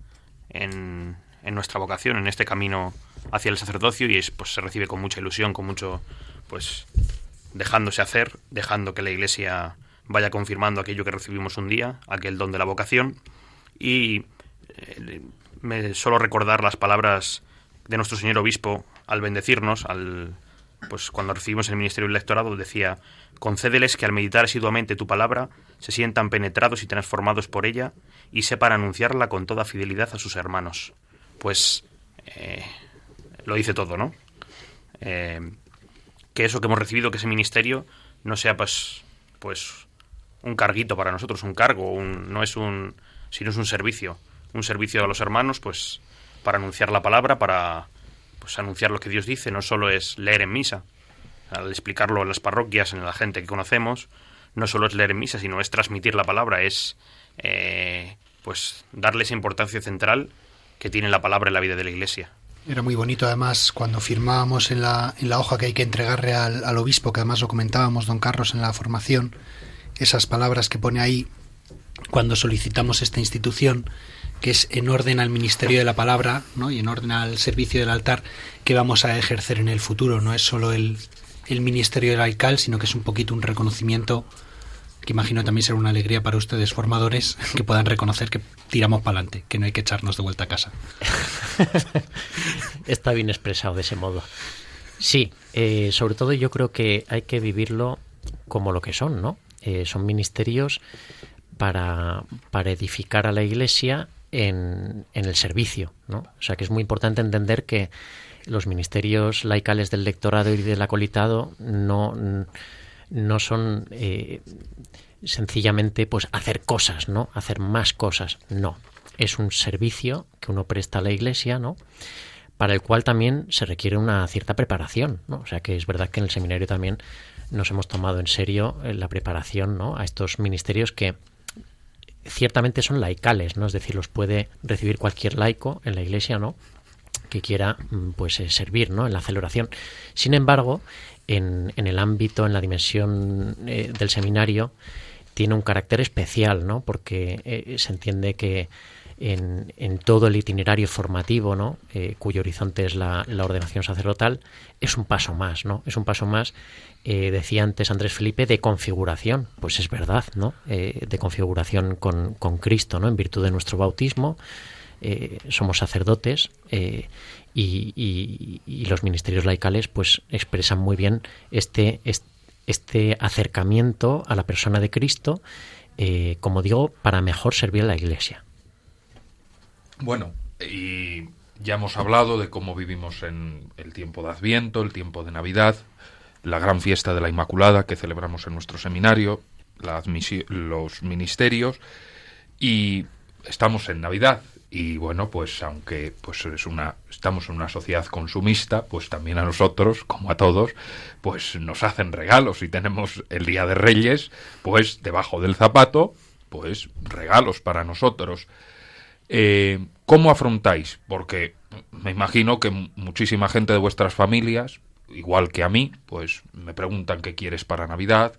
en, en nuestra vocación, en este camino hacia el sacerdocio, y es, pues se recibe con mucha ilusión, con mucho, pues dejándose hacer, dejando que la Iglesia vaya confirmando aquello que recibimos un día, aquel don de la vocación, y eh, me solo recordar las palabras de nuestro señor obispo al bendecirnos, al pues cuando recibimos el ministerio del decía, concédeles que al meditar asiduamente tu palabra se sientan penetrados y transformados por ella y sepan anunciarla con toda fidelidad a sus hermanos. Pues eh, lo dice todo, ¿no? Eh, que eso que hemos recibido, que ese ministerio, no sea pues, pues un carguito para nosotros, un cargo, un, no es un, sino es un servicio, un servicio a los hermanos, pues para anunciar la palabra, para pues anunciar lo que Dios dice, no solo es leer en misa, al explicarlo en las parroquias, en la gente que conocemos, no solo es leer en misa, sino es transmitir la palabra, es eh, pues darle esa importancia central que tiene la palabra en la vida de la Iglesia. Era muy bonito además cuando firmábamos en la, en la hoja que hay que entregarle al, obispo, que además lo comentábamos, don Carlos, en la formación, esas palabras que pone ahí cuando solicitamos esta institución, que es en orden al ministerio de la palabra ¿no? y en orden al servicio del altar que vamos a ejercer en el futuro. No es solo el, el ministerio del alcal, sino que es un poquito un reconocimiento que imagino también será una alegría para ustedes formadores que puedan reconocer que tiramos para adelante, que no hay que echarnos de vuelta a casa. Está bien expresado de ese modo. Sí, eh, sobre todo yo creo que hay que vivirlo como lo que son, ¿no? Eh, son ministerios para, para edificar a la Iglesia en, en, el servicio, ¿no? O sea que es muy importante entender que los ministerios laicales del lectorado y del acolitado no, no son eh, sencillamente pues hacer cosas, ¿no? Hacer más cosas, no. Es un servicio que uno presta a la Iglesia, ¿no? Para el cual también se requiere una cierta preparación, ¿no? O sea que es verdad que en el seminario también nos hemos tomado en serio eh, la preparación, ¿no? A estos ministerios que ciertamente son laicales, ¿no? Es decir, los puede recibir cualquier laico en la Iglesia, ¿no? que quiera mm, pues eh, servir ¿no? en la celebración. Sin embargo, en, en el ámbito, en la dimensión eh, del seminario, tiene un carácter especial, ¿no? porque eh, se entiende que en, todo el itinerario formativo, ¿no? Eh, cuyo horizonte es la, ordenación sacerdotal, es un paso más, ¿no? Es un paso más, decía antes Andrés Felipe, de configuración. Pues es verdad, ¿no? De configuración con, con, Cristo, ¿no? En virtud de nuestro bautismo, eh, somos sacerdotes eh, y, los ministerios laicales pues expresan muy bien este, este acercamiento a la persona de Cristo, eh, como digo, para mejor servir a la Iglesia. Bueno, y ya hemos hablado de cómo vivimos en el tiempo de Adviento, el tiempo de Navidad, la gran fiesta de la Inmaculada que celebramos en nuestro seminario, los ministerios, y estamos en Navidad, y bueno pues aunque pues es una estamos en una sociedad consumista pues también a nosotros como a todos pues nos hacen regalos. Y tenemos el día de Reyes pues debajo del zapato pues regalos para nosotros. Eh, cómo afrontáis porque me imagino que muchísima gente de vuestras familias igual que a mí pues me preguntan qué quieres para Navidad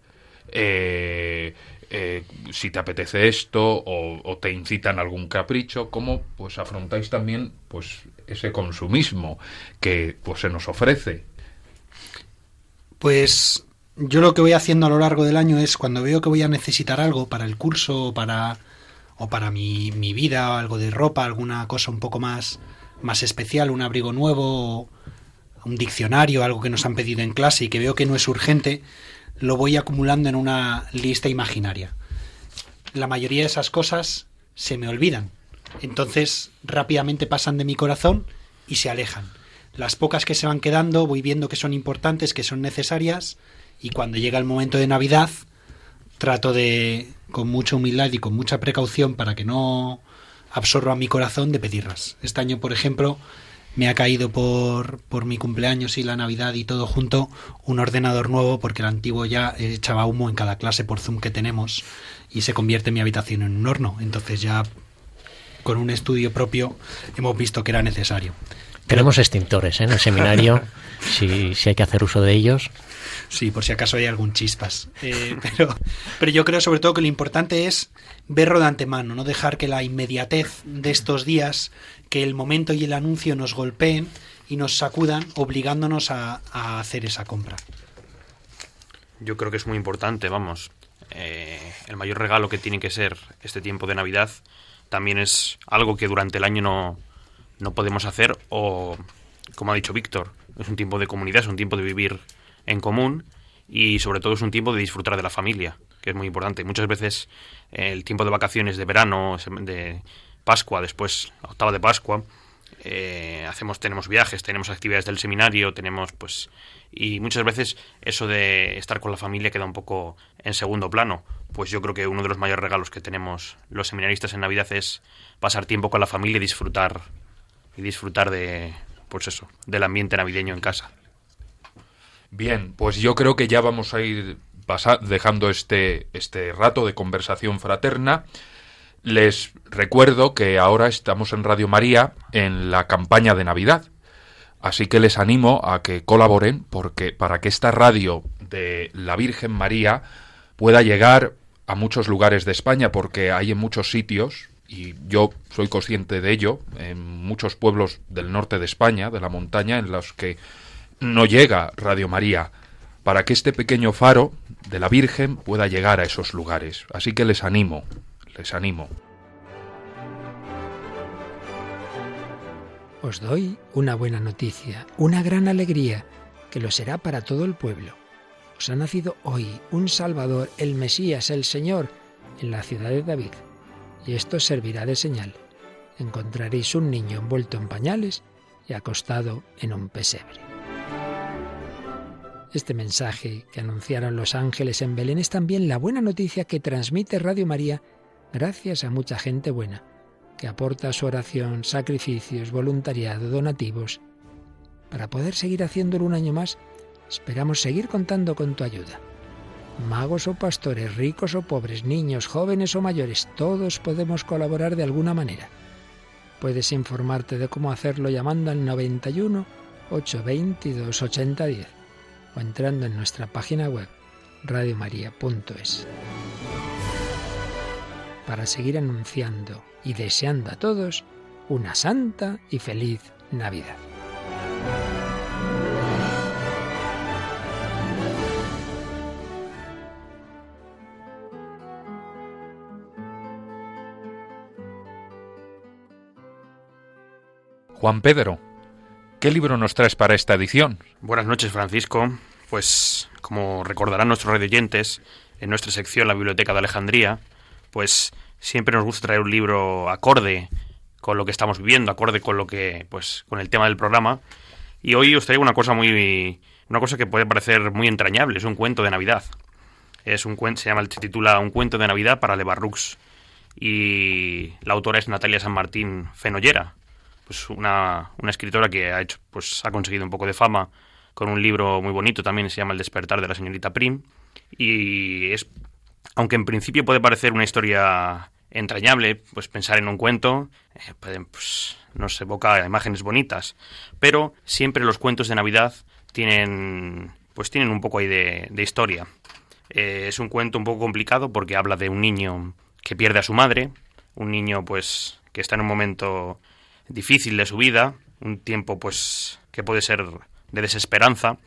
eh, eh, si te apetece esto o, o, te incitan algún capricho, cómo pues afrontáis también pues ese consumismo que pues se nos ofrece. Pues yo lo que voy haciendo a lo largo del año es cuando veo que voy a necesitar algo para el curso o para o para mi, mi vida, algo de ropa, alguna cosa un poco más más especial, un abrigo nuevo, un diccionario, algo que nos han pedido en clase y que veo que no es urgente, lo voy acumulando en una lista imaginaria. La mayoría de esas cosas se me olvidan. Entonces rápidamente pasan de mi corazón y se alejan. Las pocas que se van quedando voy viendo que son importantes, que son necesarias y cuando llega el momento de Navidad trato de, con mucha humildad y con mucha precaución para que no absorba mi corazón, de pedirlas. Este año, por ejemplo, me ha caído por, por mi cumpleaños y la Navidad y todo junto un ordenador nuevo porque el antiguo ya echaba humo en cada clase por Zoom que tenemos y se convierte mi habitación en un horno. Entonces ya con un estudio propio hemos visto que era necesario. Tenemos extintores ¿eh? en el seminario, si, si hay que hacer uso de ellos. Sí, por si acaso hay algún chispas. Eh, pero, pero yo creo sobre todo que lo importante es verlo de antemano, no dejar que la inmediatez de estos días, que el momento y el anuncio nos golpeen y nos sacudan, obligándonos a, a hacer esa compra. Yo creo que es muy importante, vamos. Eh, el mayor regalo que tiene que ser este tiempo de Navidad también es algo que durante el año no, no podemos hacer o, como ha dicho Víctor, es un tiempo de comunidad, es un tiempo de vivir en común y sobre todo es un tiempo de disfrutar de la familia, que es muy importante. Muchas veces el tiempo de vacaciones de verano, de Pascua, después octava de Pascua, eh, hacemos tenemos viajes, tenemos actividades del seminario, tenemos pues y muchas veces eso de estar con la familia queda un poco en segundo plano. Pues yo creo que uno de los mayores regalos que tenemos los seminaristas en Navidad es pasar tiempo con la familia y disfrutar y disfrutar de pues eso, del ambiente navideño en casa. Bien, pues yo creo que ya vamos a ir dejando este, este rato de conversación fraterna. Les recuerdo que ahora estamos en Radio María en la campaña de Navidad. Así que les animo a que colaboren porque para que esta radio de la Virgen María pueda llegar a muchos lugares de España porque hay en muchos sitios y yo soy consciente de ello en muchos pueblos del norte de España, de la montaña en los que no llega Radio María para que este pequeño faro de la Virgen pueda llegar a esos lugares. Así que les animo, les animo. Os doy una buena noticia, una gran alegría, que lo será para todo el pueblo. Os ha nacido hoy un Salvador, el Mesías, el Señor, en la ciudad de David. Y esto servirá de señal. Encontraréis un niño envuelto en pañales y acostado en un pesebre. Este mensaje que anunciaron los ángeles en Belén es también la buena noticia que transmite Radio María gracias a mucha gente buena, que aporta su oración, sacrificios, voluntariado, donativos. Para poder seguir haciéndolo un año más, esperamos seguir contando con tu ayuda. Magos o pastores, ricos o pobres, niños, jóvenes o mayores, todos podemos colaborar de alguna manera. Puedes informarte de cómo hacerlo llamando al 91 822 8010 o entrando en nuestra página web radiomaria.es. Para seguir anunciando y deseando a todos una santa y feliz Navidad. Juan Pedro, ¿Qué libro nos traes para esta edición? Buenas noches, Francisco. Pues, como recordarán nuestros radioyentes, en nuestra sección La Biblioteca de Alejandría, pues siempre nos gusta traer un libro acorde con lo que estamos viviendo, acorde con lo que, pues, con el tema del programa. Y hoy os traigo una cosa muy, una cosa que puede parecer muy entrañable. Es un cuento de Navidad. Es un cuento, se llama, se titula Un cuento de Navidad para Lebarrux. Y la autora es Natalia San Martín Fenollera pues una, una escritora que ha hecho, pues ha conseguido un poco de fama con un libro muy bonito también, se llama El despertar de la señorita Prim. Y es, aunque en principio puede parecer una historia entrañable, pues pensar en un cuento, eh, pues nos evoca imágenes bonitas. Pero siempre los cuentos de Navidad tienen, pues tienen un poco ahí de, historia. Eh, es un cuento un poco complicado porque habla de un niño que pierde a su madre, un niño pues que está en un momento difícil de su vida, un tiempo pues que puede ser de desesperanza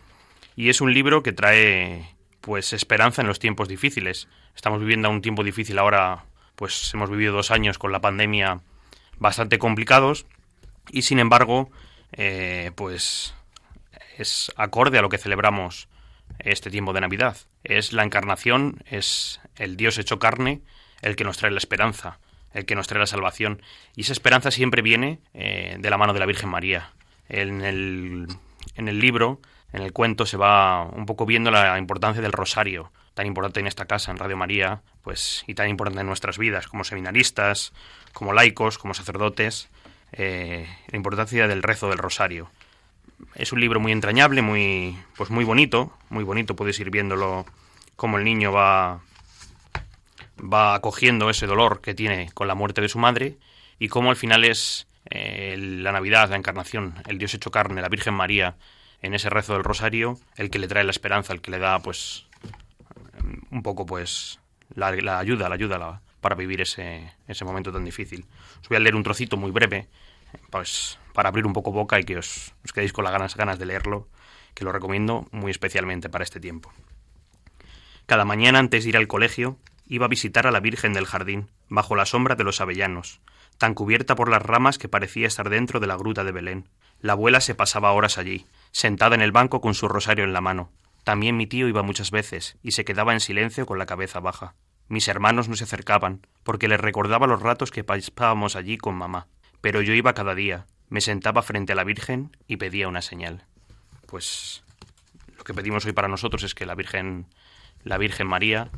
y es un libro que trae pues esperanza en los tiempos difíciles. Estamos viviendo un tiempo difícil ahora, pues hemos vivido dos años con la pandemia bastante complicados y sin embargo eh, pues es acorde a lo que celebramos este tiempo de Navidad. Es la encarnación, es el Dios hecho carne el que nos trae la esperanza el que nos trae la salvación. Y esa esperanza siempre viene eh, de la mano de la Virgen María. En el, en el libro, en el cuento, se va un poco viendo la importancia del rosario, tan importante en esta casa, en Radio María, pues, y tan importante en nuestras vidas, como seminaristas, como laicos, como sacerdotes, eh, la importancia del rezo del rosario. Es un libro muy entrañable, muy, pues muy bonito, muy bonito, puedes ir viéndolo como el niño va va acogiendo ese dolor que tiene con la muerte de su madre y cómo al final es eh, la Navidad, la encarnación, el Dios hecho carne, la Virgen María, en ese rezo del rosario, el que le trae la esperanza, el que le da pues un poco pues la, ayuda, la ayuda para vivir ese, ese momento tan difícil. Os voy a leer un trocito muy breve, pues para abrir un poco boca y que os, os quedéis con las ganas, ganas de leerlo, que lo recomiendo muy especialmente para este tiempo. Cada mañana antes de ir al colegio, iba a visitar a la Virgen del Jardín, bajo la sombra de los avellanos, tan cubierta por las ramas que parecía estar dentro de la gruta de Belén. La abuela se pasaba horas allí, sentada en el banco con su rosario en la mano. También mi tío iba muchas veces, y se quedaba en silencio con la cabeza baja. Mis hermanos no se acercaban, porque les recordaba los ratos que pasábamos allí con mamá. Pero yo iba cada día, me sentaba frente a la Virgen y pedía una señal. Pues lo que pedimos hoy para nosotros es que la Virgen, la Virgen María,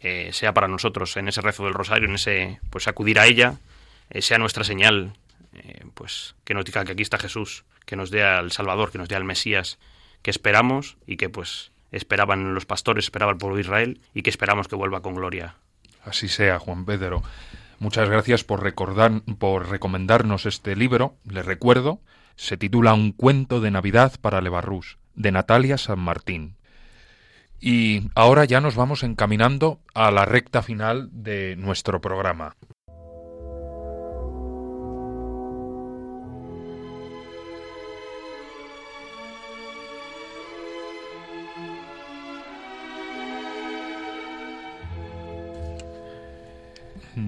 eh, sea para nosotros en ese rezo del rosario, en ese pues acudir a ella, eh, sea nuestra señal, eh, pues que nos diga que aquí está Jesús, que nos dé al Salvador, que nos dé al Mesías, que esperamos y que pues esperaban los pastores, esperaba el pueblo de Israel y que esperamos que vuelva con gloria. Así sea, Juan Pedro. Muchas gracias por recordar, por recomendarnos este libro. Le recuerdo, se titula Un cuento de Navidad para Levarrús, de Natalia San Martín. Y ahora ya nos vamos encaminando a la recta final de nuestro programa.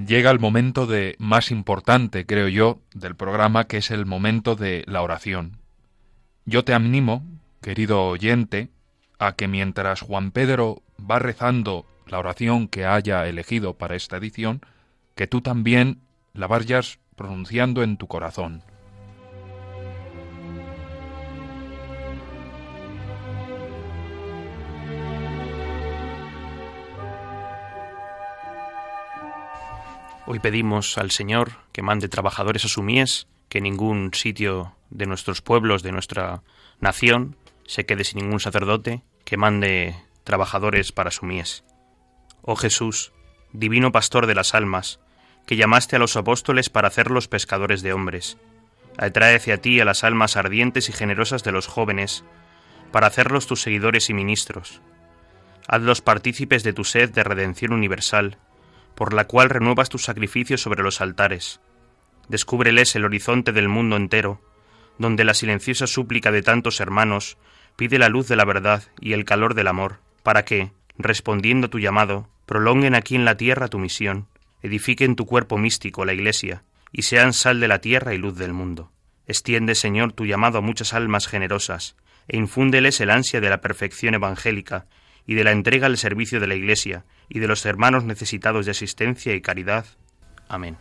llega el momento de más importante, creo yo, del programa, que es el momento de la oración. Yo te animo, querido oyente, a que mientras Juan Pedro va rezando la oración que haya elegido para esta edición, que tú también la vayas pronunciando en tu corazón. Hoy pedimos al Señor que mande trabajadores a su mies, que ningún sitio de nuestros pueblos, de nuestra nación, se quede sin ningún sacerdote, que mande trabajadores para su mies. Oh Jesús, divino pastor de las almas, que llamaste a los apóstoles para hacerlos pescadores de hombres, atrae hacia ti a las almas ardientes y generosas de los jóvenes, para hacerlos tus seguidores y ministros. Hazlos partícipes de tu sed de redención universal, por la cual renuevas tus sacrificios sobre los altares. Descúbreles el horizonte del mundo entero, donde la silenciosa súplica de tantos hermanos pide la luz de la verdad y el calor del amor, para que, respondiendo a tu llamado, prolonguen aquí en la tierra tu misión, edifiquen tu cuerpo místico, la Iglesia, y sean sal de la tierra y luz del mundo. Extiende, Señor, tu llamado a muchas almas generosas, e infúndeles el ansia de la perfección evangélica y de la entrega al servicio de la Iglesia y de los hermanos necesitados de asistencia y caridad. Amén.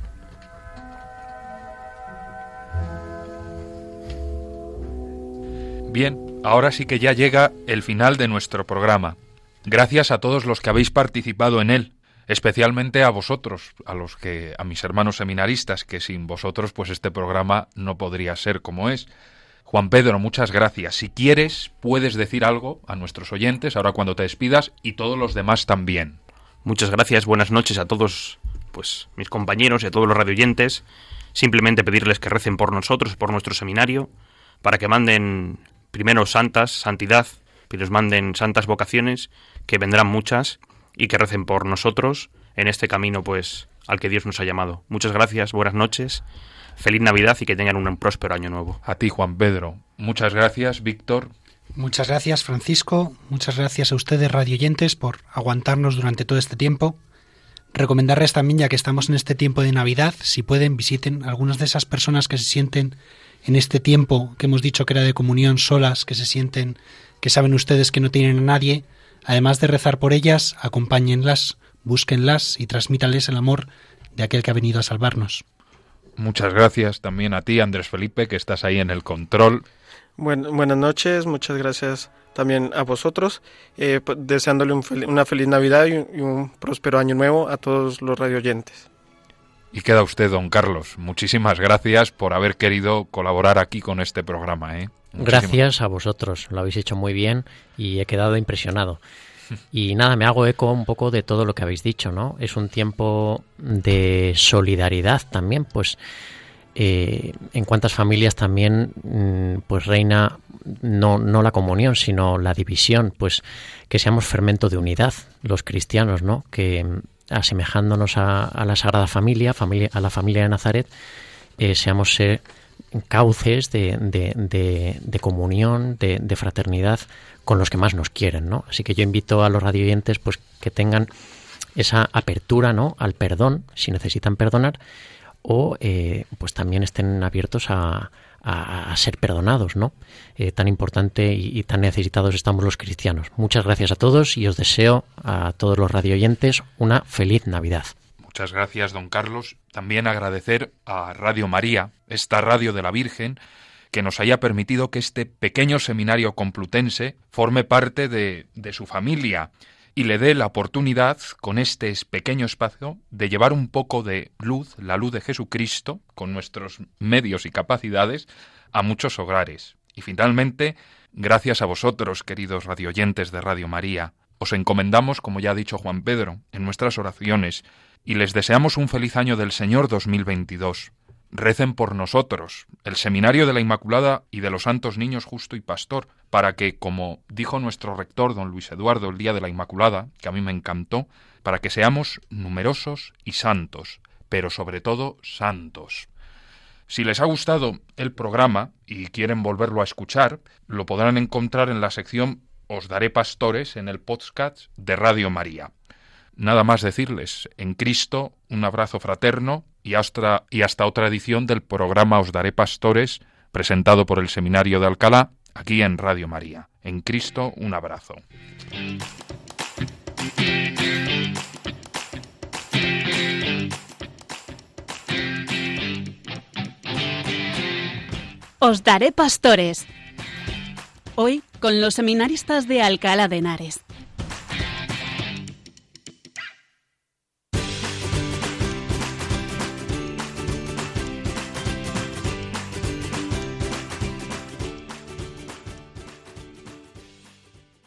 Bien, ahora sí que ya llega el final de nuestro programa. Gracias a todos los que habéis participado en él, especialmente a vosotros, a los que a mis hermanos seminaristas, que sin vosotros pues este programa no podría ser como es. Juan Pedro, muchas gracias. Si quieres, puedes decir algo a nuestros oyentes ahora cuando te despidas y todos los demás también. Muchas gracias, buenas noches a todos pues mis compañeros y a todos los radioyentes. Simplemente pedirles que recen por nosotros, por nuestro seminario, para que manden primero santas, santidad, que nos manden santas vocaciones, que vendrán muchas, y que recen por nosotros en este camino pues al que Dios nos ha llamado. Muchas gracias, buenas noches, feliz Navidad y que tengan un próspero año nuevo. A ti, Juan Pedro. Muchas gracias, Víctor. Muchas gracias, Francisco. Muchas gracias a ustedes, radioyentes, por aguantarnos durante todo este tiempo. Recomendarles también, ya que estamos en este tiempo de Navidad, si pueden, visiten algunas de esas personas que se sienten en este tiempo que hemos dicho que era de comunión solas, que se sienten, que saben ustedes que no tienen a nadie, además de rezar por ellas, acompáñenlas, búsquenlas y transmítanles el amor de aquel que ha venido a salvarnos. Muchas gracias también a ti, Andrés Felipe, que estás ahí en el control. buenas noches, muchas gracias también a vosotros, eh, deseándole una feliz Navidad y un, próspero año nuevo a todos los radioyentes. Y queda usted, don Carlos. Muchísimas gracias por haber querido colaborar aquí con este programa. ¿eh? Gracias a vosotros, lo habéis hecho muy bien y he quedado impresionado. Y nada, me hago eco un poco de todo lo que habéis dicho, ¿no? Es un tiempo de solidaridad también, pues eh, en cuántas familias también mm, pues reina no, no la comunión, sino la división, pues que seamos fermento de unidad, los cristianos, ¿no? Que asemejándonos a, la Sagrada Familia, a la familia de Nazaret, eh, seamos eh, cauces de, de, comunión, de, fraternidad con los que más nos quieren, ¿no? Así que yo invito a los radioyentes pues que tengan esa apertura, ¿no? Al perdón, si necesitan perdonar, o eh, pues también estén abiertos a, ser perdonados, ¿no? Eh, tan importante y, tan necesitados estamos los cristianos. Muchas gracias a todos y os deseo a todos los radioyentes una feliz Navidad. Muchas gracias, don Carlos. También agradecer a Radio María, esta radio de la Virgen, que nos haya permitido que este pequeño seminario complutense forme parte de su familia y le dé la oportunidad, con este pequeño espacio, de llevar un poco de luz, la luz de Jesucristo, con nuestros medios y capacidades, a muchos hogares. Y finalmente, gracias a vosotros, queridos radioyentes de Radio María, os encomendamos, como ya ha dicho Juan Pedro, en nuestras oraciones, y les deseamos un feliz año del Señor 2022. Recen por nosotros, el Seminario de la Inmaculada y de los Santos Niños Justo y Pastor, para que, como dijo nuestro rector don Luis Eduardo el día de la Inmaculada, que a mí me encantó, para que seamos numerosos y santos, pero sobre todo santos. Si les ha gustado el programa y quieren volverlo a escuchar, lo podrán encontrar en la sección Os daré pastores en el podcast de Radio María. Nada más decirles, en Cristo, un abrazo fraterno y hasta, y hasta otra edición del programa Os Daré Pastores, presentado por el Seminario de Alcalá, aquí en Radio María. En Cristo, un abrazo. Os daré pastores. Hoy con los seminaristas de Alcalá de Henares.